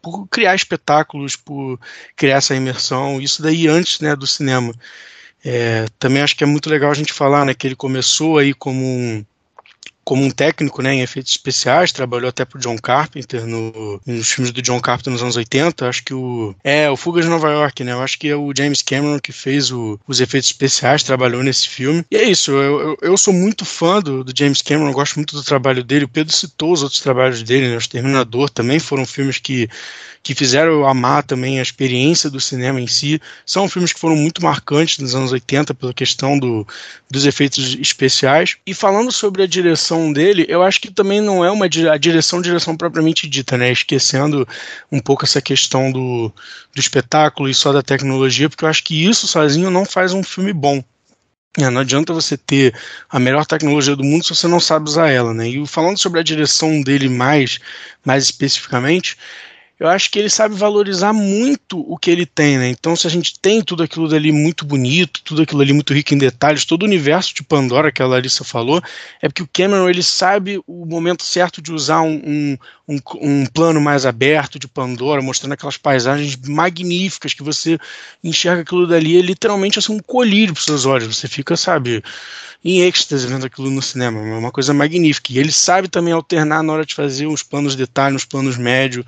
por criar espetáculos, por criar essa imersão, isso daí antes né, do cinema. É, também acho que é muito legal a gente falar né, que ele começou aí como um, como um técnico né, em efeitos especiais, trabalhou até pro John Carpenter no, nos filmes do John Carpenter nos anos 80. Acho que o. É, o Fuga de Nova York, né? Eu acho que é o James Cameron que fez o, os efeitos especiais, trabalhou nesse filme. E é isso, eu, eu, eu sou muito fã do, do, James Cameron, gosto muito do trabalho dele. O Pedro citou os outros trabalhos dele, né? O Exterminador também foram filmes que que fizeram eu amar também a experiência do cinema em si. São filmes que foram muito marcantes nos anos 80 pela questão do, dos efeitos especiais. E falando sobre a direção dele, eu acho que também não é uma a direção, direção propriamente dita, né? Esquecendo um pouco essa questão do, do espetáculo e só da tecnologia, porque eu acho que isso sozinho não faz um filme bom. É, não adianta você ter a melhor tecnologia do mundo se você não sabe usar ela, né? E falando sobre a direção dele mais, mais especificamente, eu acho que ele sabe valorizar muito o que ele tem, né? Então, se a gente tem tudo aquilo dali muito bonito, tudo aquilo ali muito rico em detalhes, todo o universo de Pandora que a Larissa falou, é porque o Cameron ele sabe o momento certo de usar um, um, um, um, plano mais aberto de Pandora, mostrando aquelas paisagens magníficas que você enxerga aquilo dali, é literalmente assim, um colírio para seus olhos. Você fica, sabe, em êxtase vendo aquilo no cinema. É uma coisa magnífica. E ele sabe também alternar na hora de fazer uns planos de detalhe, uns planos médios,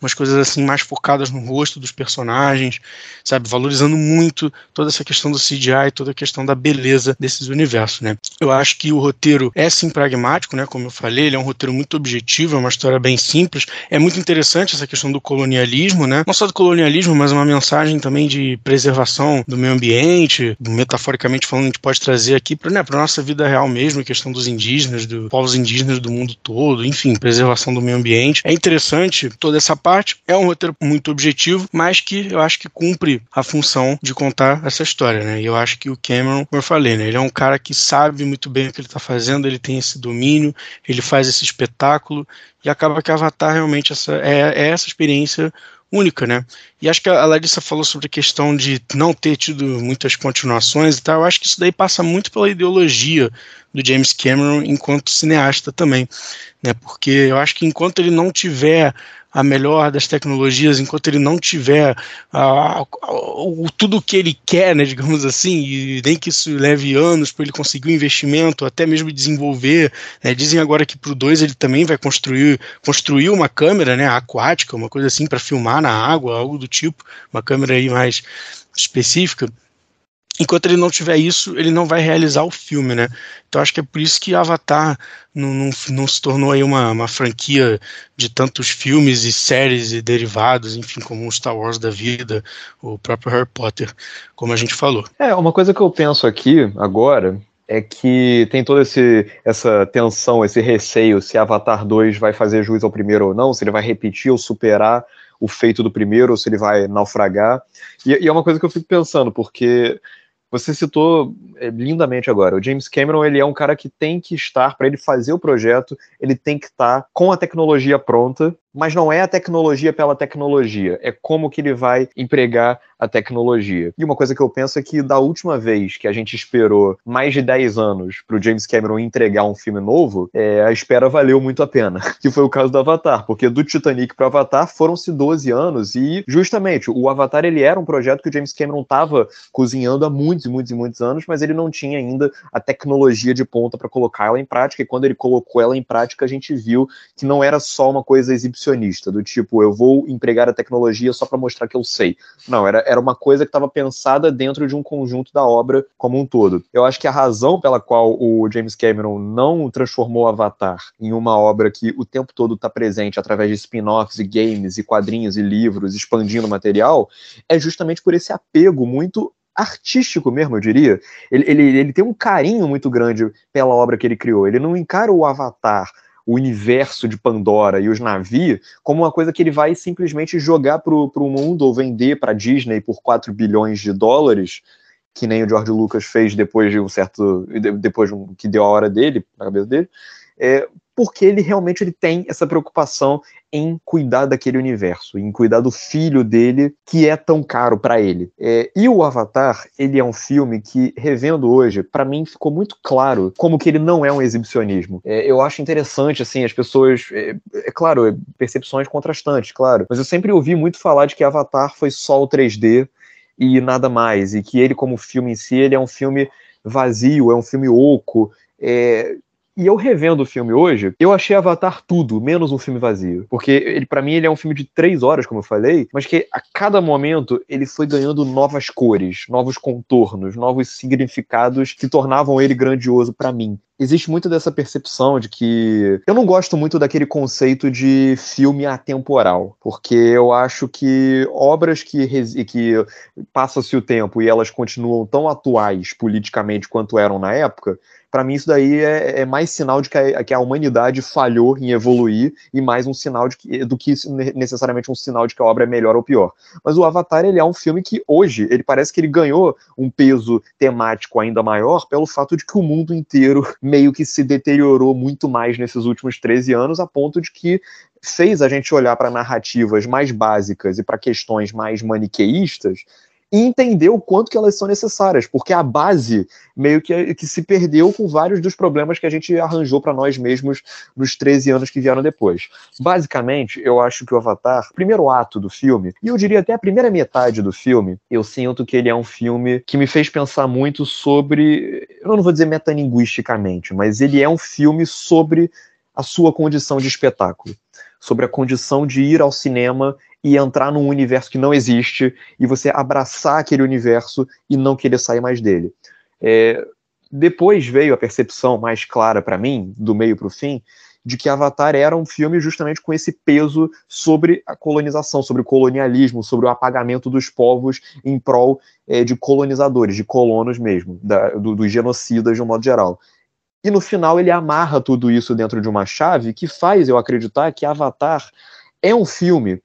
umas coisas assim mais focadas no rosto dos personagens, sabe? Valorizando muito toda essa questão do CGI, toda a questão da beleza desses universos, né? Eu acho que o roteiro é sim pragmático, né? Como eu falei, ele é um roteiro muito objetivo, é uma história bem simples. É muito interessante essa questão do colonialismo, né? Não só do colonialismo, mas uma mensagem também de preservação do meio ambiente, metaforicamente falando, a gente pode trazer aqui para né, a nossa vida real mesmo, a questão dos indígenas, dos povos indígenas do mundo todo, enfim, preservação do meio ambiente. É interessante toda essa parte. É um roteiro muito objetivo, mas que eu acho que cumpre a função de contar essa história, né? E eu acho que o Cameron, como eu falei, né? Ele é um cara que sabe muito bem o que ele está fazendo, ele tem esse domínio, ele faz esse espetáculo e acaba que Avatar realmente essa, é, é essa experiência única, né? E acho que a Larissa falou sobre a questão de não ter tido muitas continuações e tal. Eu acho que isso daí passa muito pela ideologia do James Cameron enquanto cineasta também, né? Porque eu acho que enquanto ele não tiver a melhor das tecnologias, enquanto ele não tiver o, tudo o que ele quer, né, digamos assim, e nem que isso leve anos para ele conseguir o um investimento, até mesmo desenvolver. Né, dizem agora que para o 2 ele também vai construir, construir uma câmera né, aquática, uma coisa assim, para filmar na água, algo do tipo, uma câmera aí mais específica enquanto ele não tiver isso, ele não vai realizar o filme, né? Então acho que é por isso que Avatar não, não, não se tornou aí uma, uma, franquia de tantos filmes e séries e derivados, enfim, como o Star Wars da vida, o próprio Harry Potter, como a gente falou. É, uma coisa que eu penso aqui agora é que tem toda essa tensão, esse receio se Avatar 2 vai fazer juiz ao primeiro ou não, se ele vai repetir ou superar o feito do primeiro, ou se ele vai naufragar. E, e é uma coisa que eu fico pensando, porque você citou é, lindamente agora. O James Cameron ele é um cara que tem que estar para ele fazer o projeto, ele tem que estar com a tecnologia pronta mas não é a tecnologia pela tecnologia, é como que ele vai empregar a tecnologia. E uma coisa que eu penso é que da última vez que a gente esperou mais de 10 anos para o James Cameron entregar um filme novo, é, a espera valeu muito a pena, que foi o caso do Avatar, porque do Titanic para Avatar foram-se 12 anos e justamente o Avatar ele era um projeto que o James Cameron estava cozinhando há muitos e muitos e muitos anos, mas ele não tinha ainda a tecnologia de ponta para colocar ela em prática e quando ele colocou ela em prática a gente viu que não era só uma coisa exibicionista do tipo, eu vou empregar a tecnologia só para mostrar que eu sei. Não, era, era uma coisa que estava pensada dentro de um conjunto da obra como um todo. Eu acho que a razão pela qual o James Cameron não transformou Avatar em uma obra que o tempo todo está presente através de spin-offs e games e quadrinhos e livros, expandindo o material, é justamente por esse apego muito artístico mesmo, eu diria. Ele, ele, ele tem um carinho muito grande pela obra que ele criou. Ele não encara o Avatar o universo de Pandora e os navios como uma coisa que ele vai simplesmente jogar para o mundo ou vender para Disney por 4 bilhões de dólares, que nem o George Lucas fez depois de um certo. depois que deu a hora dele, na cabeça dele. É, porque ele realmente ele tem essa preocupação em cuidar daquele universo, em cuidar do filho dele, que é tão caro para ele. É, e o Avatar, ele é um filme que, revendo hoje, para mim ficou muito claro como que ele não é um exibicionismo. É, eu acho interessante, assim, as pessoas, é, é claro, percepções contrastantes, claro, mas eu sempre ouvi muito falar de que Avatar foi só o 3D e nada mais, e que ele, como filme em si, ele é um filme vazio, é um filme oco, é, e eu revendo o filme hoje, eu achei Avatar tudo, menos um filme vazio. Porque ele, para mim, ele é um filme de três horas, como eu falei, mas que a cada momento ele foi ganhando novas cores, novos contornos, novos significados que tornavam ele grandioso para mim existe muito dessa percepção de que eu não gosto muito daquele conceito de filme atemporal, porque eu acho que obras que, que passa-se o tempo e elas continuam tão atuais politicamente quanto eram na época, para mim isso daí é, é, mais sinal de que a, que a, humanidade falhou em evoluir e mais um sinal de que, do que necessariamente um sinal de que a obra é melhor ou pior. Mas o Avatar ele é um filme que hoje ele parece que ele ganhou um peso temático ainda maior pelo fato de que o mundo inteiro meio que se deteriorou muito mais nesses últimos 13 anos a ponto de que fez a gente olhar para narrativas mais básicas e para questões mais maniqueístas e entender o quanto que elas são necessárias, porque a base meio que, que se perdeu com vários dos problemas que a gente arranjou para nós mesmos nos 13 anos que vieram depois. Basicamente, eu acho que o Avatar, primeiro ato do filme, e eu diria até a primeira metade do filme, eu sinto que ele é um filme que me fez pensar muito sobre, eu não vou dizer metalinguisticamente, mas ele é um filme sobre a sua condição de espetáculo, sobre a condição de ir ao cinema e entrar num universo que não existe e você abraçar aquele universo e não querer sair mais dele. É, depois veio a percepção mais clara para mim, do meio para o fim, de que Avatar era um filme justamente com esse peso sobre a colonização, sobre o colonialismo, sobre o apagamento dos povos em prol é, de colonizadores, de colonos mesmo, da, do, dos genocidas de um modo geral. E no final ele amarra tudo isso dentro de uma chave que faz eu acreditar que Avatar é um filme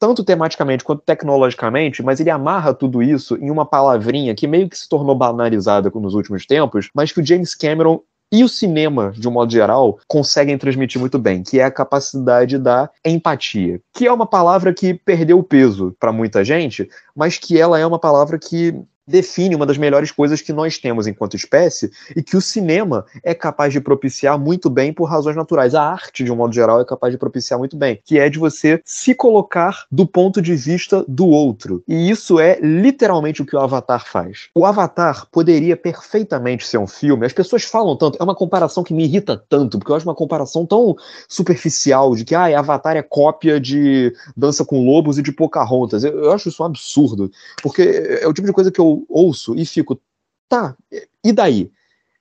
tanto tematicamente quanto tecnologicamente, mas ele amarra tudo isso em uma palavrinha que meio que se tornou banalizada nos últimos tempos, mas que o James Cameron e o cinema, de um modo geral, conseguem transmitir muito bem, que é a capacidade da empatia, que é uma palavra que perdeu peso para muita gente, mas que ela é uma palavra que define uma das melhores coisas que nós temos enquanto espécie e que o cinema é capaz de propiciar muito bem por razões naturais. A arte, de um modo geral, é capaz de propiciar muito bem, que é de você se colocar do ponto de vista do outro. E isso é literalmente o que o Avatar faz. O Avatar poderia perfeitamente ser um filme. As pessoas falam tanto, é uma comparação que me irrita tanto, porque eu acho uma comparação tão superficial de que ah, Avatar é cópia de Dança com Lobos e de Pocahontas. Eu, eu acho isso um absurdo, porque é o tipo de coisa que eu ouço e fico, tá, e daí?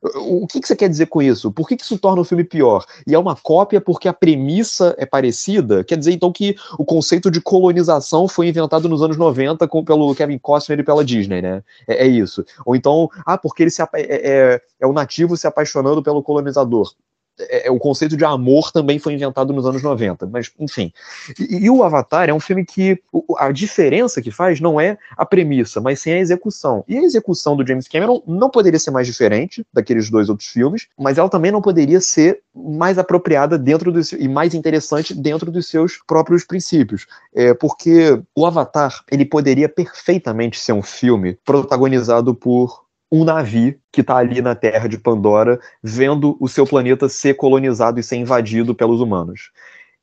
O que, que, você quer dizer com isso? Por que, que isso torna o filme pior? E é uma cópia porque a premissa é parecida? Quer dizer, então, que o conceito de colonização foi inventado nos anos 90 com, pelo Kevin Costner e pela Disney, né? É, é isso. Ou então, ah, porque ele se, é, é, é o nativo se apaixonando pelo colonizador. É, é, o conceito de amor também foi inventado nos anos 90, mas enfim. E, e, o Avatar é um filme que a diferença que faz não é a premissa, mas sim a execução. E a execução do James Cameron não poderia ser mais diferente daqueles dois outros filmes, mas ela também não poderia ser mais apropriada dentro do, e mais interessante dentro dos seus próprios princípios. É, porque o Avatar ele poderia perfeitamente ser um filme protagonizado por um navio que está ali na Terra de Pandora, vendo o seu planeta ser colonizado e ser invadido pelos humanos.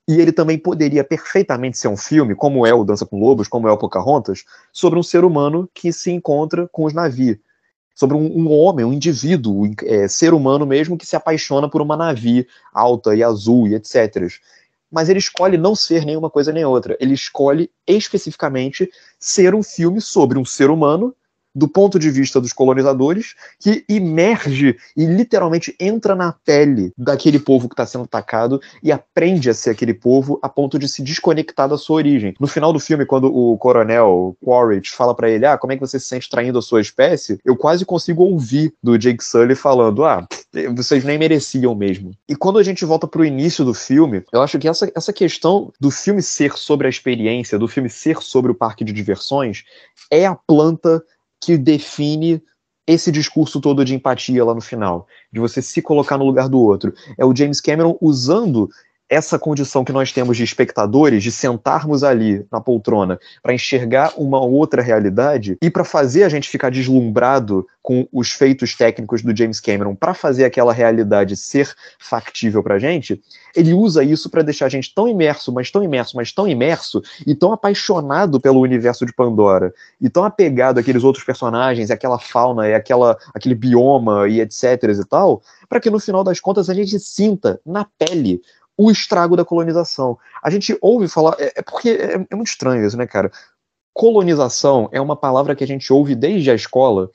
E ele também poderia perfeitamente ser um filme, como é o Dança com Lobos, como é o Pocahontas, sobre um ser humano que se encontra com os navios. Sobre um, um homem, um indivíduo, é, ser humano mesmo, que se apaixona por uma navio alta e azul e etc. Mas ele escolhe não ser nenhuma coisa nem outra. Ele escolhe especificamente ser um filme sobre um ser humano do ponto de vista dos colonizadores, que emerge e literalmente entra na pele daquele povo que está sendo atacado e aprende a ser aquele povo a ponto de se desconectar da sua origem. No final do filme, quando o coronel Quaritch fala para ele, ah, como é que você se sente traindo a sua espécie, eu quase consigo ouvir do Jake Sully falando, ah, vocês nem mereciam mesmo. E quando a gente volta pro início do filme, eu acho que essa, essa questão do filme ser sobre a experiência, do filme ser sobre o parque de diversões, é a planta que define esse discurso todo de empatia lá no final, de você se colocar no lugar do outro. É o James Cameron usando essa condição que nós temos de espectadores, de sentarmos ali na poltrona para enxergar uma outra realidade e para fazer a gente ficar deslumbrado com os feitos técnicos do James Cameron, para fazer aquela realidade ser factível para a gente, ele usa isso para deixar a gente tão imerso, mas tão imerso, mas tão imerso e tão apaixonado pelo universo de Pandora e tão apegado àqueles outros personagens, aquela fauna, e aquela, aquele bioma e etc e tal, para que no final das contas a gente sinta na pele o estrago da colonização. A gente ouve falar. É, é porque é, é, muito estranho isso, né, cara? Colonização é uma palavra que a gente ouve desde a escola,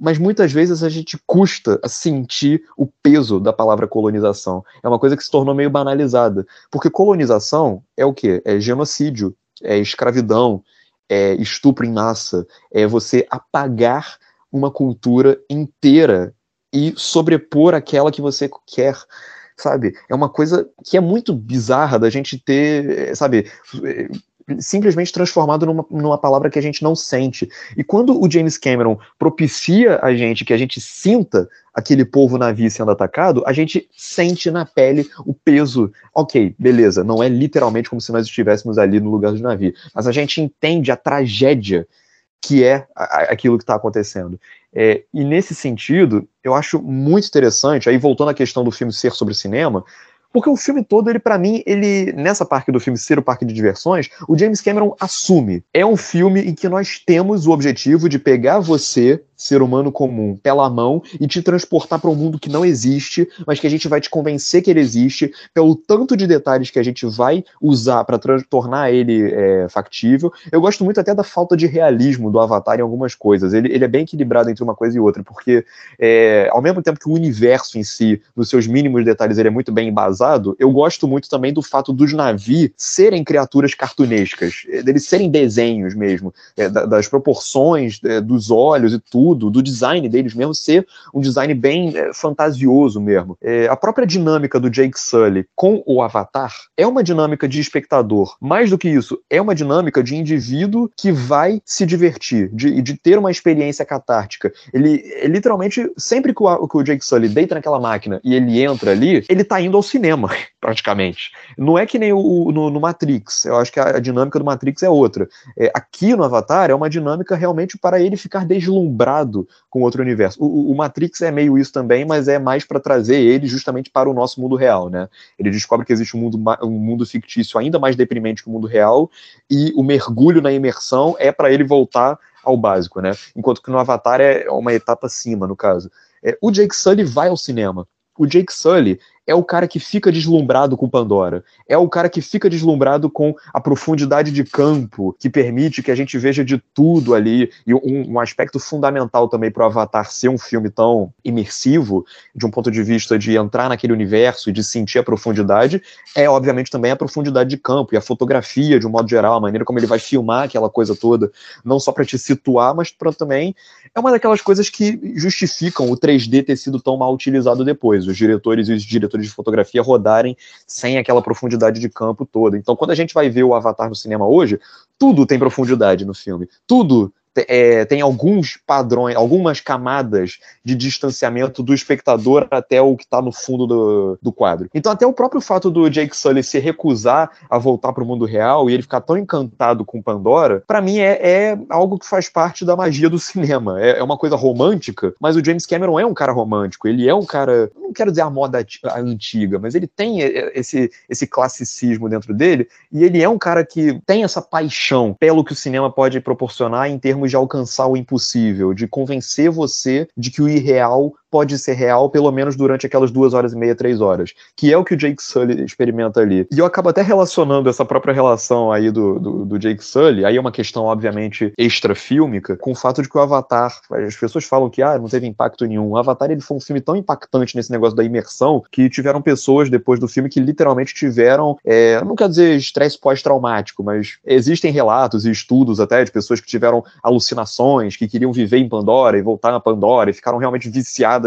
mas muitas vezes a gente custa a sentir o peso da palavra colonização. É uma coisa que se tornou meio banalizada. Porque colonização é o quê? É genocídio, é escravidão, é estupro em massa, é você apagar uma cultura inteira e sobrepor aquela que você quer sabe? É uma coisa que é muito bizarra da gente ter, sabe? simplesmente transformado numa, numa palavra que a gente não sente. E quando o James Cameron propicia a gente que a gente sinta aquele povo navio sendo atacado, a gente sente na pele o peso. Ok, beleza, não é literalmente como se nós estivéssemos ali no lugar do navio, mas a gente entende a tragédia que é aquilo que está acontecendo. É, e nesse sentido, eu acho muito interessante, aí voltando à questão do filme ser sobre cinema, porque o filme todo, ele para mim, ele nessa parte do filme ser o parque de diversões, o James Cameron assume. É um filme em que nós temos o objetivo de pegar você ser humano comum pela mão e te transportar para um mundo que não existe, mas que a gente vai te convencer que ele existe, pelo tanto de detalhes que a gente vai usar para tornar ele é, factível. Eu gosto muito até da falta de realismo do Avatar em algumas coisas. Ele, ele é bem equilibrado entre uma coisa e outra, porque é, ao mesmo tempo que o universo em si, nos seus mínimos detalhes, ele é muito bem embasado, eu gosto muito também do fato dos navios serem criaturas cartunescas, deles serem desenhos mesmo, é, das proporções é, dos olhos e tudo do design deles mesmo ser um design bem é, fantasioso mesmo. A própria dinâmica do Jake Sully com o Avatar é uma dinâmica de espectador. Mais do que isso, é uma dinâmica de indivíduo que vai se divertir, de, de ter uma experiência catártica. Ele, literalmente, sempre que o, que o Jake Sully deita naquela máquina e ele entra ali, ele tá indo ao cinema, praticamente. Não é que nem o, no, no Matrix. Eu acho que a, a, dinâmica do Matrix é outra. É, aqui no Avatar é uma dinâmica realmente para ele ficar deslumbrado com outro universo. O, o Matrix é meio isso também, mas é mais para trazer ele justamente para o nosso mundo real, né? Ele descobre que existe um mundo, um mundo fictício ainda mais deprimente que o mundo real e o mergulho na imersão é para ele voltar ao básico, né? Enquanto que no Avatar é uma etapa acima, no caso. É, o Jake Sully vai ao cinema. O Jake Sully é o cara que fica deslumbrado com Pandora. É o cara que fica deslumbrado com a profundidade de campo, que permite que a gente veja de tudo ali. E um, um aspecto fundamental também para o Avatar ser um filme tão imersivo, de um ponto de vista de entrar naquele universo e de sentir a profundidade, é obviamente também a profundidade de campo e a fotografia, de um modo geral, a maneira como ele vai filmar aquela coisa toda, não só para te situar, mas para também. É uma daquelas coisas que justificam o 3D ter sido tão mal utilizado depois. Os diretores e os diretores de fotografia rodarem sem aquela profundidade de campo toda. Então, quando a gente vai ver o Avatar no cinema hoje, tudo tem profundidade no filme. Tudo é, tem alguns padrões, algumas camadas de distanciamento do espectador até o que está no fundo do, do quadro. Então, até o próprio fato do Jake Sully se recusar a voltar para o mundo real e ele ficar tão encantado com Pandora, para mim é, é, algo que faz parte da magia do cinema. É, é, uma coisa romântica, mas o James Cameron é um cara romântico. Ele é um cara, não quero dizer a moda antiga, mas ele tem esse, esse classicismo dentro dele e ele é um cara que tem essa paixão pelo que o cinema pode proporcionar em termos de alcançar o impossível, de convencer você de que o irreal pode ser real, pelo menos durante aquelas duas horas e meia, três horas, que é o que o Jake Sully experimenta ali. E eu acabo até relacionando essa própria relação aí do, do, do Jake Sully, aí é uma questão, obviamente, extra-fílmica, com o fato de que o Avatar, as pessoas falam que, ah, não teve impacto nenhum. O Avatar, ele foi um filme tão impactante nesse negócio da imersão, que tiveram pessoas depois do filme que literalmente tiveram, é, não quero dizer estresse pós-traumático, mas existem relatos e estudos até de pessoas que tiveram alucinações, que queriam viver em Pandora e voltar na Pandora e ficaram realmente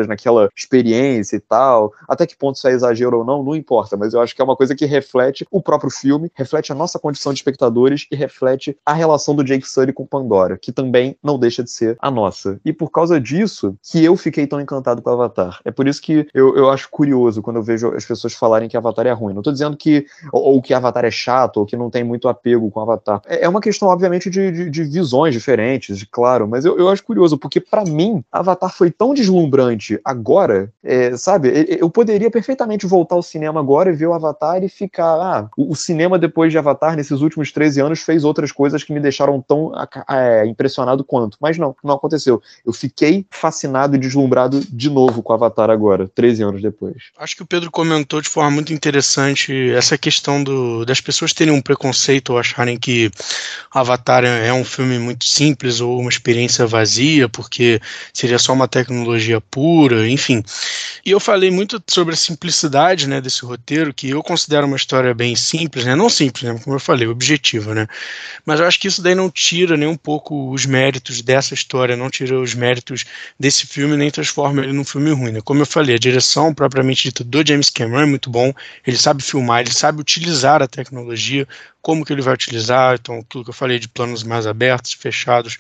naquela experiência e tal. Até que ponto isso é exagero ou não, não importa, mas eu acho que é uma coisa que reflete o próprio filme, reflete a nossa condição de espectadores e reflete a relação do Jake Sully com Pandora, que também não deixa de ser a nossa. E por causa disso que eu fiquei tão encantado com Avatar. É por isso que eu, eu acho curioso quando eu vejo as pessoas falarem que Avatar é ruim. Não tô dizendo que ou, ou que Avatar é chato ou que não tem muito apego com Avatar. É, é uma questão, obviamente, de, de, de visões diferentes, de, claro, mas eu, eu acho curioso, porque para mim, Avatar foi tão deslumbrante agora, é, sabe? Eu poderia perfeitamente voltar ao cinema agora e ver o Avatar e ficar. Ah, o, cinema depois de Avatar, nesses últimos 13 anos, fez outras coisas que me deixaram tão é, impressionado quanto. Mas não, não aconteceu. Eu fiquei fascinado e deslumbrado de novo com o Avatar agora, 13 anos depois. Acho que o Pedro comentou de forma muito interessante essa questão do, das pessoas terem um preconceito ou acharem que Avatar é um filme muito simples ou uma experiência vazia, porque seria só uma tecnologia pura enfim. E eu falei muito sobre a simplicidade né, desse roteiro, que eu considero uma história bem simples, né? Não simples, né, como eu falei, objetiva, né? Mas eu acho que isso daí não tira nem um pouco os méritos dessa história, não tira os méritos desse filme, nem transforma ele num filme ruim. Né? Como eu falei, a direção propriamente dita do James Cameron é muito bom, ele sabe filmar, ele sabe utilizar a tecnologia, como que ele vai utilizar, então aquilo que eu falei de planos mais abertos, fechados,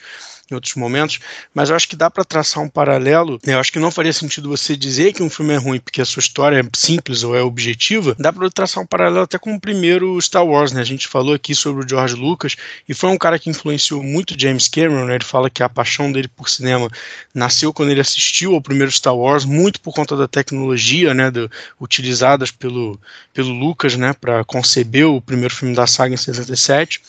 em outros momentos, mas eu acho que dá para traçar um paralelo. Né? Eu acho que não faria sentido você dizer que um filme é ruim porque a sua história é simples ou é objetiva. Dá para traçar um paralelo até com o primeiro Star Wars, né? A gente falou aqui sobre o George Lucas e foi um cara que influenciou muito James Cameron, né? Ele fala que a paixão dele por cinema nasceu quando ele assistiu ao primeiro Star Wars, muito por conta da tecnologia, né, do, utilizadas pelo, pelo Lucas, né, para conceber o primeiro filme da saga em 77.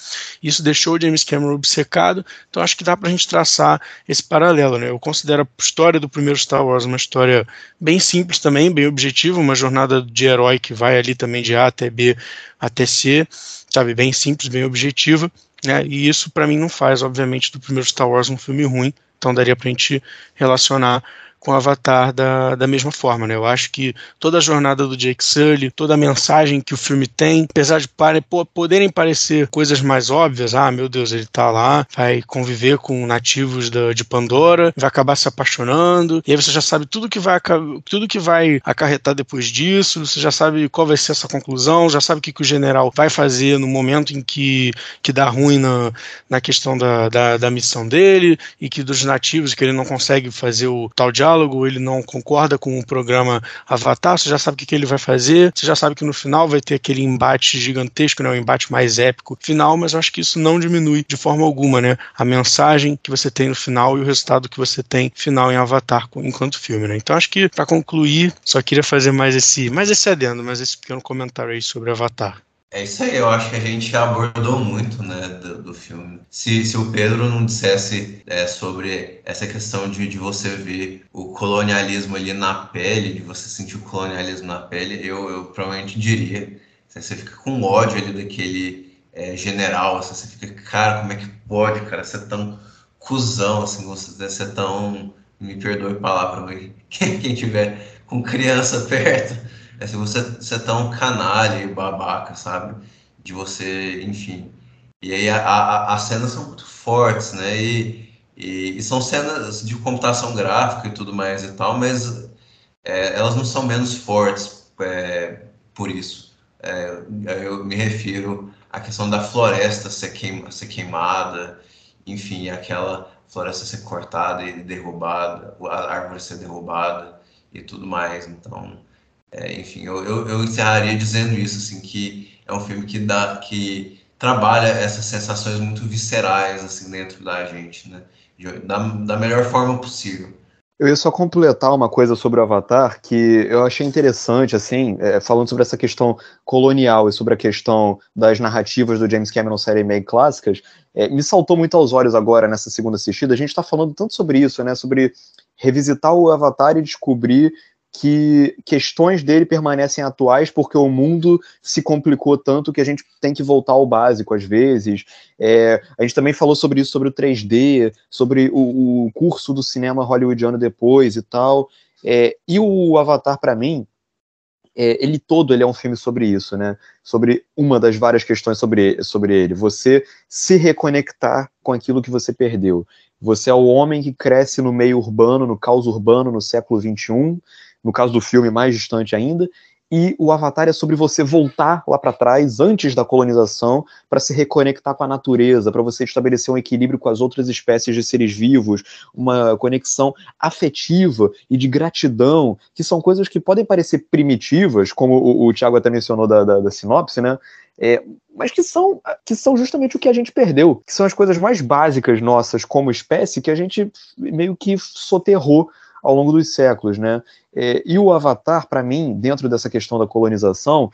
Isso deixou o James Cameron obcecado, então acho que dá para a gente traçar esse paralelo, né. Eu considero a história do primeiro Star Wars uma história bem simples também, bem objetiva, uma jornada de herói que vai ali também de A até B até C, sabe, bem simples, bem objetiva, né, e isso para mim não faz, obviamente, do primeiro Star Wars um filme ruim, então daria para a gente relacionar com o Avatar da, da mesma forma, né? Eu acho que toda a jornada do Jake Sully, toda a mensagem que o filme tem, apesar de pare, poderem parecer coisas mais óbvias, ah, meu Deus, ele tá lá, vai conviver com nativos da, de Pandora, vai acabar se apaixonando, e aí você já sabe tudo que vai tudo que vai acarretar depois disso, você já sabe qual vai ser essa conclusão, já sabe o que, que o general vai fazer no momento em que, que dá ruim na, na questão da, da, da missão dele, e que dos nativos que ele não consegue fazer o tal diálogo diálogo, ele não concorda com o programa Avatar, você já sabe o que, que ele vai fazer, você já sabe que no final vai ter aquele embate gigantesco, né, o embate mais épico final, mas eu acho que isso não diminui de forma alguma, né, a mensagem que você tem no final e o resultado que você tem final em Avatar enquanto filme, né. Então acho que para concluir, só queria fazer mais esse, mais esse adendo, mais esse pequeno comentário aí sobre Avatar. É isso aí, eu acho que a gente abordou muito né, do, do filme. Se, se o Pedro não dissesse é, sobre essa questão de, de você ver o colonialismo ali na pele, de você sentir o colonialismo na pele, eu, eu provavelmente diria. Você fica com ódio ali daquele é, general, você fica, cara, como é que pode, cara, ser tão cuzão, assim, você ser tão. Me perdoe a palavra, quem, quem tiver com criança perto é se você, você é tão canalha e babaca, sabe? De você, enfim. E aí a, a, as cenas são muito fortes, né? E, e, e, são cenas de computação gráfica e tudo mais e tal, mas é, elas não são menos fortes é, por isso. É, eu me refiro à questão da floresta ser, queima, ser queimada, enfim, aquela floresta ser cortada e derrubada, a árvore ser derrubada e tudo mais. Então, é, enfim, eu, eu, eu, encerraria dizendo isso, assim, que é um filme que dá, que trabalha essas sensações muito viscerais, assim, dentro da gente, né? Da, da melhor forma possível. Eu ia só completar uma coisa sobre o Avatar que eu achei interessante, assim, é, falando sobre essa questão colonial e sobre a questão das narrativas do James Cameron série meio clássicas, é, me saltou muito aos olhos agora nessa segunda assistida. A gente está falando tanto sobre isso, né? Sobre revisitar o Avatar e descobrir que questões dele permanecem atuais porque o mundo se complicou tanto que a gente tem que voltar ao básico às vezes. É, a gente também falou sobre isso, sobre o 3D, sobre o, o curso do cinema hollywoodiano depois e tal. É, e o Avatar, para mim, é, ele todo ele é um filme sobre isso, né? Sobre uma das várias questões sobre, sobre ele. Você se reconectar com aquilo que você perdeu. Você é o homem que cresce no meio urbano, no caos urbano no século XXI, no caso do filme, mais distante ainda, e o Avatar é sobre você voltar lá para trás, antes da colonização, para se reconectar com a natureza, para você estabelecer um equilíbrio com as outras espécies de seres vivos, uma conexão afetiva e de gratidão, que são coisas que podem parecer primitivas, como o, o Tiago até mencionou da, da, da sinopse, né? É, mas que são, que são justamente o que a gente perdeu, que são as coisas mais básicas nossas como espécie que a gente meio que soterrou ao longo dos séculos, né? É, e o Avatar, para mim, dentro dessa questão da colonização,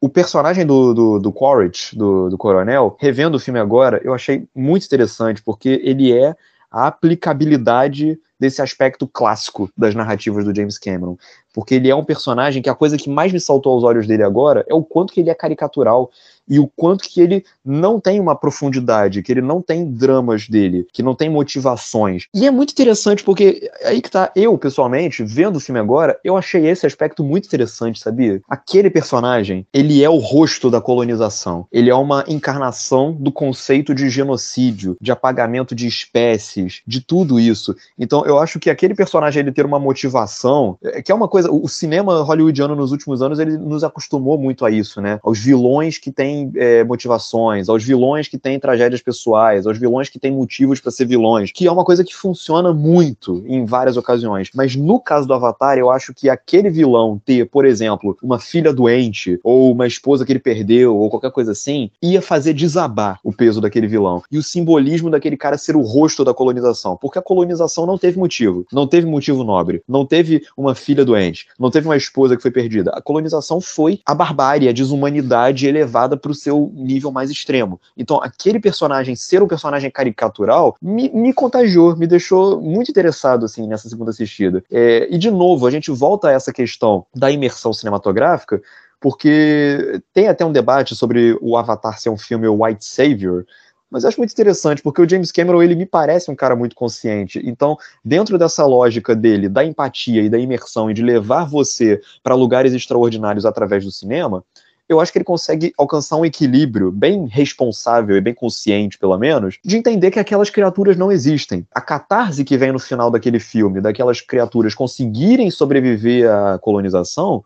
o personagem do, do, do Quaritch, do, do coronel, revendo o filme agora, eu achei muito interessante, porque ele é a aplicabilidade desse aspecto clássico das narrativas do James Cameron. Porque ele é um personagem que a coisa que mais me saltou aos olhos dele agora é o quanto que ele é caricatural e o quanto que ele não tem uma profundidade, que ele não tem dramas dele, que não tem motivações. E é muito interessante porque aí que tá, eu pessoalmente, vendo o filme agora, eu achei esse aspecto muito interessante, sabia? Aquele personagem, ele é o rosto da colonização. Ele é uma encarnação do conceito de genocídio, de apagamento de espécies, de tudo isso. Então eu acho que aquele personagem ele ter uma motivação, é, que é uma coisa coisa, o cinema hollywoodiano nos últimos anos, ele nos acostumou muito a isso, né? Aos vilões que têm é, motivações, aos vilões que têm tragédias pessoais, aos vilões que têm motivos para ser vilões, que é uma coisa que funciona muito em várias ocasiões. Mas no caso do Avatar, eu acho que aquele vilão ter, por exemplo, uma filha doente, ou uma esposa que ele perdeu, ou qualquer coisa assim, ia fazer desabar o peso daquele vilão. E o simbolismo daquele cara ser o rosto da colonização. Porque a colonização não teve motivo. Não teve motivo nobre. Não teve uma filha doente. Não teve uma esposa que foi perdida. A colonização foi a barbárie, a desumanidade elevada para o seu nível mais extremo. Então, aquele personagem ser um personagem caricatural me, me contagiou, me deixou muito interessado assim nessa segunda assistida. É, e de novo, a gente volta a essa questão da imersão cinematográfica, porque tem até um debate sobre o Avatar ser um filme white savior, mas eu acho muito interessante, porque o James Cameron, ele me parece um cara muito consciente. Então, dentro dessa lógica dele, da empatia e da imersão e de levar você para lugares extraordinários através do cinema, eu acho que ele consegue alcançar um equilíbrio bem responsável e bem consciente, pelo menos, de entender que aquelas criaturas não existem. A catarse que vem no final daquele filme, daquelas criaturas conseguirem sobreviver à colonização,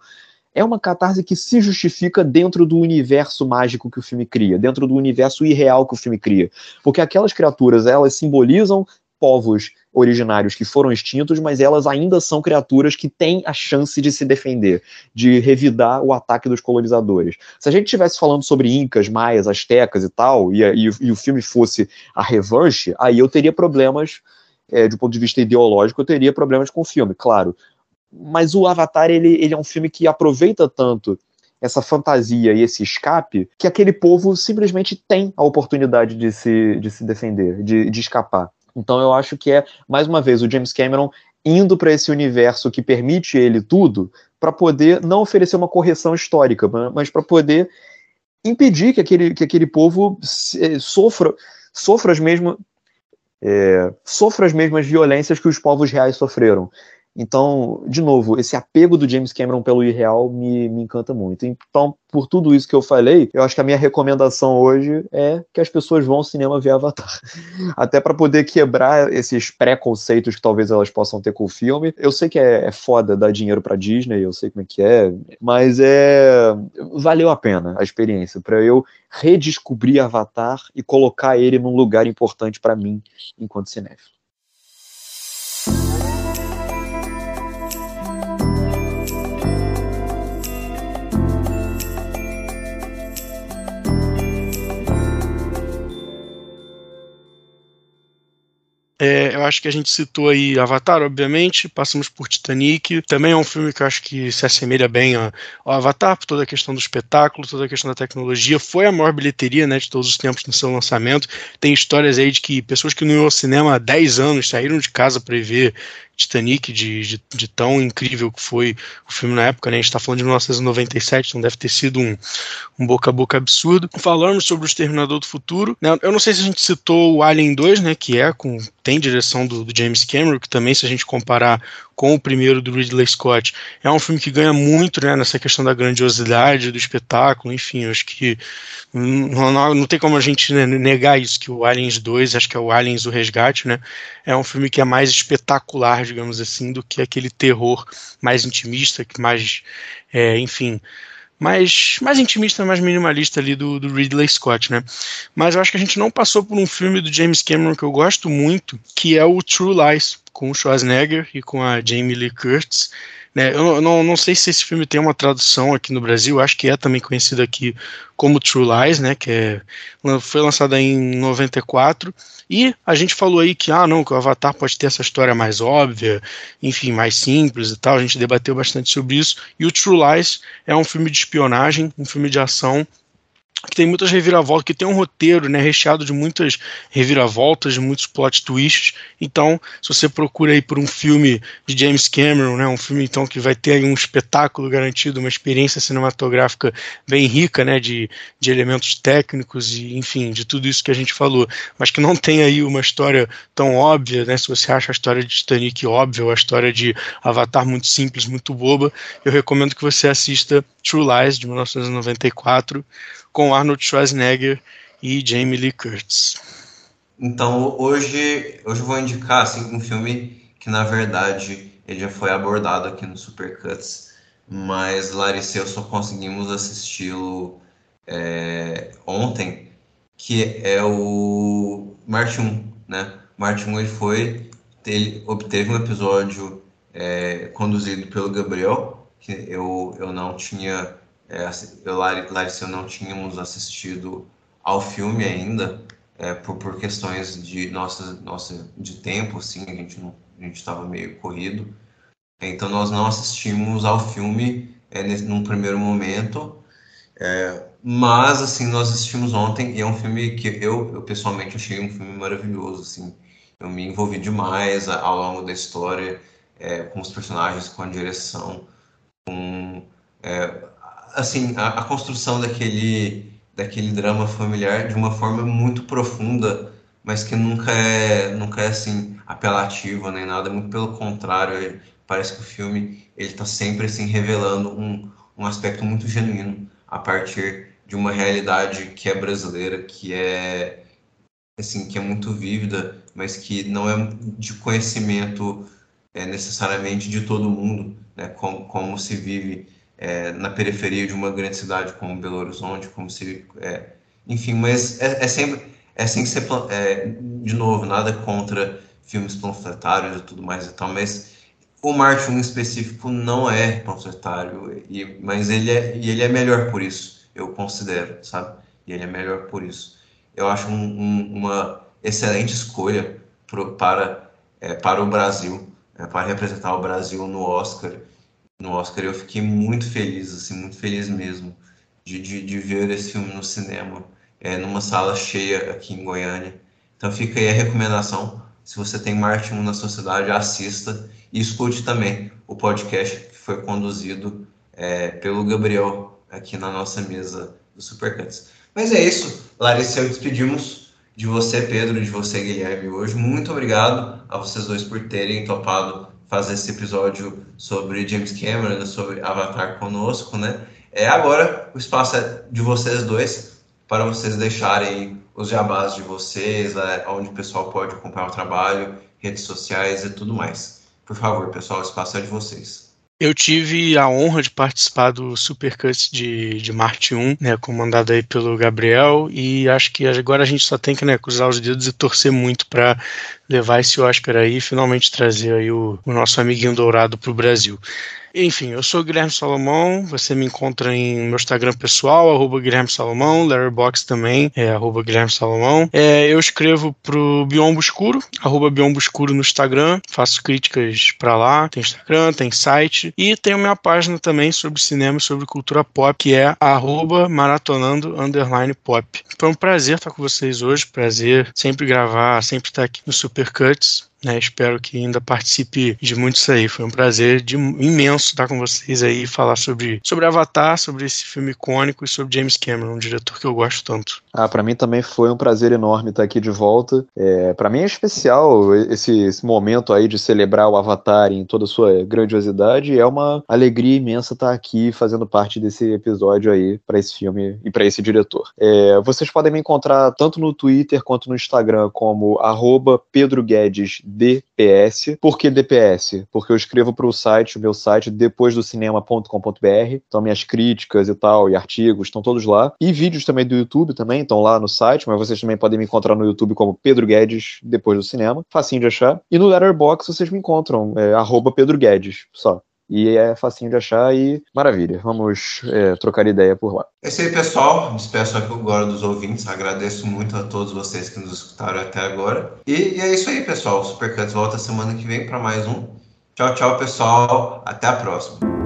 é uma catarse que se justifica dentro do universo mágico que o filme cria, dentro do universo irreal que o filme cria. Porque aquelas criaturas, elas simbolizam povos originários que foram extintos, mas elas ainda são criaturas que têm a chance de se defender, de revidar o ataque dos colonizadores. Se a gente estivesse falando sobre incas, maias, astecas e tal, e, e, e o filme fosse a revanche, aí eu teria problemas, é, do ponto de vista ideológico, eu teria problemas com o filme, claro mas o Avatar ele, ele é um filme que aproveita tanto essa fantasia e esse escape que aquele povo simplesmente tem a oportunidade de se, de se defender, de, de escapar. Então eu acho que é, mais uma vez, o James Cameron indo para esse universo que permite ele tudo, para poder não oferecer uma correção histórica, mas para poder impedir que aquele, que aquele povo eh, sofra, sofra, as mesmas, é, sofra as mesmas violências que os povos reais sofreram. Então, de novo, esse apego do James Cameron pelo irreal me, me encanta muito. Então, por tudo isso que eu falei, eu acho que a minha recomendação hoje é que as pessoas vão ao cinema ver Avatar. Até para poder quebrar esses preconceitos que talvez elas possam ter com o filme. Eu sei que é, é foda dar dinheiro para Disney, eu sei como é que é, mas é valeu a pena a experiência para eu redescobrir Avatar e colocar ele num lugar importante para mim enquanto cinéfilo. É, eu acho que a gente citou aí Avatar, obviamente, passamos por Titanic. Também é um filme que eu acho que se assemelha bem ao Avatar, por toda a questão do espetáculo, toda a questão da tecnologia. Foi a maior bilheteria né, de todos os tempos no seu lançamento. Tem histórias aí de que pessoas que não iam ao cinema há 10 anos saíram de casa para ver Titanic, de, de, de, tão incrível que foi o filme na época, né? A gente está falando de 1997, então deve ter sido um, um boca a boca absurdo. Falamos sobre o Exterminador do Futuro. Né? Eu não sei se a gente citou o Alien 2, né? Que é com. tem direção do, do James Cameron, que também, se a gente comparar com o primeiro do Ridley Scott. É um filme que ganha muito né, nessa questão da grandiosidade, do espetáculo, enfim, acho que não, não, não tem como a gente né, negar isso, que o Aliens 2, acho que é o Aliens o Resgate, né, é um filme que é mais espetacular, digamos assim, do que aquele terror mais intimista, que mais, é, enfim, mais, mais intimista, mais minimalista ali do, do, Ridley Scott, né? Mas eu acho que a gente não passou por um filme do James Cameron que eu gosto muito, que é o True Lies com o Schwarzenegger e com a Jamie Lee Curtis. Né, eu não, não sei se esse filme tem uma tradução aqui no Brasil, acho que é também conhecido aqui como True Lies, né, que é, foi lançada em 94, e a gente falou aí que, ah, não, que o Avatar pode ter essa história mais óbvia, enfim, mais simples e tal, a gente debateu bastante sobre isso, e o True Lies é um filme de espionagem, um filme de ação, que tem muitas reviravoltas, que tem um roteiro né, recheado de muitas reviravoltas, de muitos plot twists. Então, se você procura aí por um filme de James Cameron, né, um filme então que vai ter um espetáculo garantido, uma experiência cinematográfica bem rica, né, de, de elementos técnicos e, enfim, de tudo isso que a gente falou, mas que não tem aí uma história tão óbvia, né, se você acha a história de Titanic óbvia, ou a história de Avatar muito simples, muito boba, eu recomendo que você assista True Lies, de 1994, com Arnold Schwarzenegger e Jamie Lee Curtis. Então, hoje, hoje eu vou indicar assim, um filme que, na verdade, ele já foi abordado aqui no Supercuts, mas Larissa e eu só conseguimos assisti-lo é, ontem, que é o Marte 1, né? Marte 1 ele foi, ele obteve um episódio é, conduzido pelo Gabriel, que eu, eu não tinha, é, eu, Larissa, eu não tínhamos assistido ao filme ainda, é, por, por questões de nossa, nossa de tempo, assim, a gente não, a gente estava meio corrido, então nós não assistimos ao filme é, nesse, num primeiro momento, é, mas assim nós assistimos ontem e é um filme que eu, eu pessoalmente achei um filme maravilhoso, assim, eu me envolvi demais ao longo da história é, com os personagens, com a direção, com é, assim a, a, construção daquele daquele drama familiar de uma forma muito profunda, mas que nunca é nunca é assim apelativa nem nada, muito pelo contrário, parece que o filme ele está sempre assim revelando um, um aspecto muito genuíno a partir de uma realidade que é brasileira, que é assim que é muito vívida, mas que não é de conhecimento é, necessariamente de todo mundo, né? como, como se vive é, na periferia de uma grande cidade como Belo Horizonte, como se, é, enfim, mas é, é, sempre é sem ser é, de novo nada contra filmes panfletários e tudo mais e tal, mas o Marte 1 em específico não é panfletário, e, mas ele é, e ele é melhor por isso, eu considero, sabe? E ele é melhor por isso. Eu acho um, um, uma excelente escolha pro, para, é, para o Brasil, é, para representar o Brasil no Oscar. No Oscar eu fiquei muito feliz, assim, muito feliz mesmo, de, de, de ver esse filme no cinema, é, numa sala cheia aqui em Goiânia. Então fica aí a recomendação se você tem Marte 1 na sociedade, assista e escute também o podcast que foi conduzido é, pelo Gabriel aqui na nossa mesa do Supercuts. Mas é isso, Larissa, eu despedimos de você, Pedro, de você, Guilherme, hoje. Muito obrigado a vocês dois por terem topado fazer esse episódio sobre James Cameron, sobre Avatar conosco, né? É, agora o espaço é de vocês dois para vocês deixarem os jabás de vocês, é, onde o pessoal pode acompanhar o trabalho, redes sociais e tudo mais. Por favor, pessoal, o espaço é de vocês. Eu tive a honra de participar do Supercuts de, de Marte 1, né, comandado aí pelo Gabriel, e acho que agora a gente só tem que né, cruzar os dedos e torcer muito para levar esse Oscar aí e finalmente trazer aí o, o nosso amiguinho dourado para o Brasil. Enfim, eu sou o Guilherme Salomão, você me encontra em meu Instagram pessoal, arroba Guilherme Salomão, Letterboxd também, é arroba Guilherme Salomão. É, eu escrevo pro Biombo Escuro, arroba Biombo Escuro no Instagram, faço críticas para lá, tem Instagram, tem site, e tenho minha página também sobre cinema e sobre cultura pop, que é arroba maratonando underline pop. Foi um prazer estar com vocês hoje, prazer sempre gravar, sempre estar aqui no Supercuts. Né, espero que ainda participe de muito isso aí. Foi um prazer de, imenso estar com vocês aí e falar sobre, sobre Avatar, sobre esse filme icônico e sobre James Cameron, um diretor que eu gosto tanto. Ah, para mim também foi um prazer enorme estar aqui de volta. É, para mim é especial esse, esse, momento aí de celebrar o Avatar em toda a sua grandiosidade. É uma alegria imensa estar aqui fazendo parte desse episódio aí para esse filme e para esse diretor. É, vocês podem me encontrar tanto no Twitter quanto no Instagram como arroba Pedro Guedes DPS. Por que DPS? Porque eu escrevo para o site, o meu site, depois do cinema.com.br. Então, minhas críticas e tal, e artigos estão todos lá. E vídeos também do YouTube também estão lá no site, mas vocês também podem me encontrar no YouTube como Pedro Guedes, depois do cinema. Facinho de achar. E no Letterboxd vocês me encontram, é, Pedro Guedes, só. E é facinho de achar e maravilha. Vamos é, trocar ideia por lá. É isso aí, pessoal. Despeço aqui agora dos ouvintes. Agradeço muito a todos vocês que nos escutaram até agora. E, e é isso aí, pessoal. O Supercuts volta semana que vem para mais um. Tchau, tchau, pessoal. Até a próxima.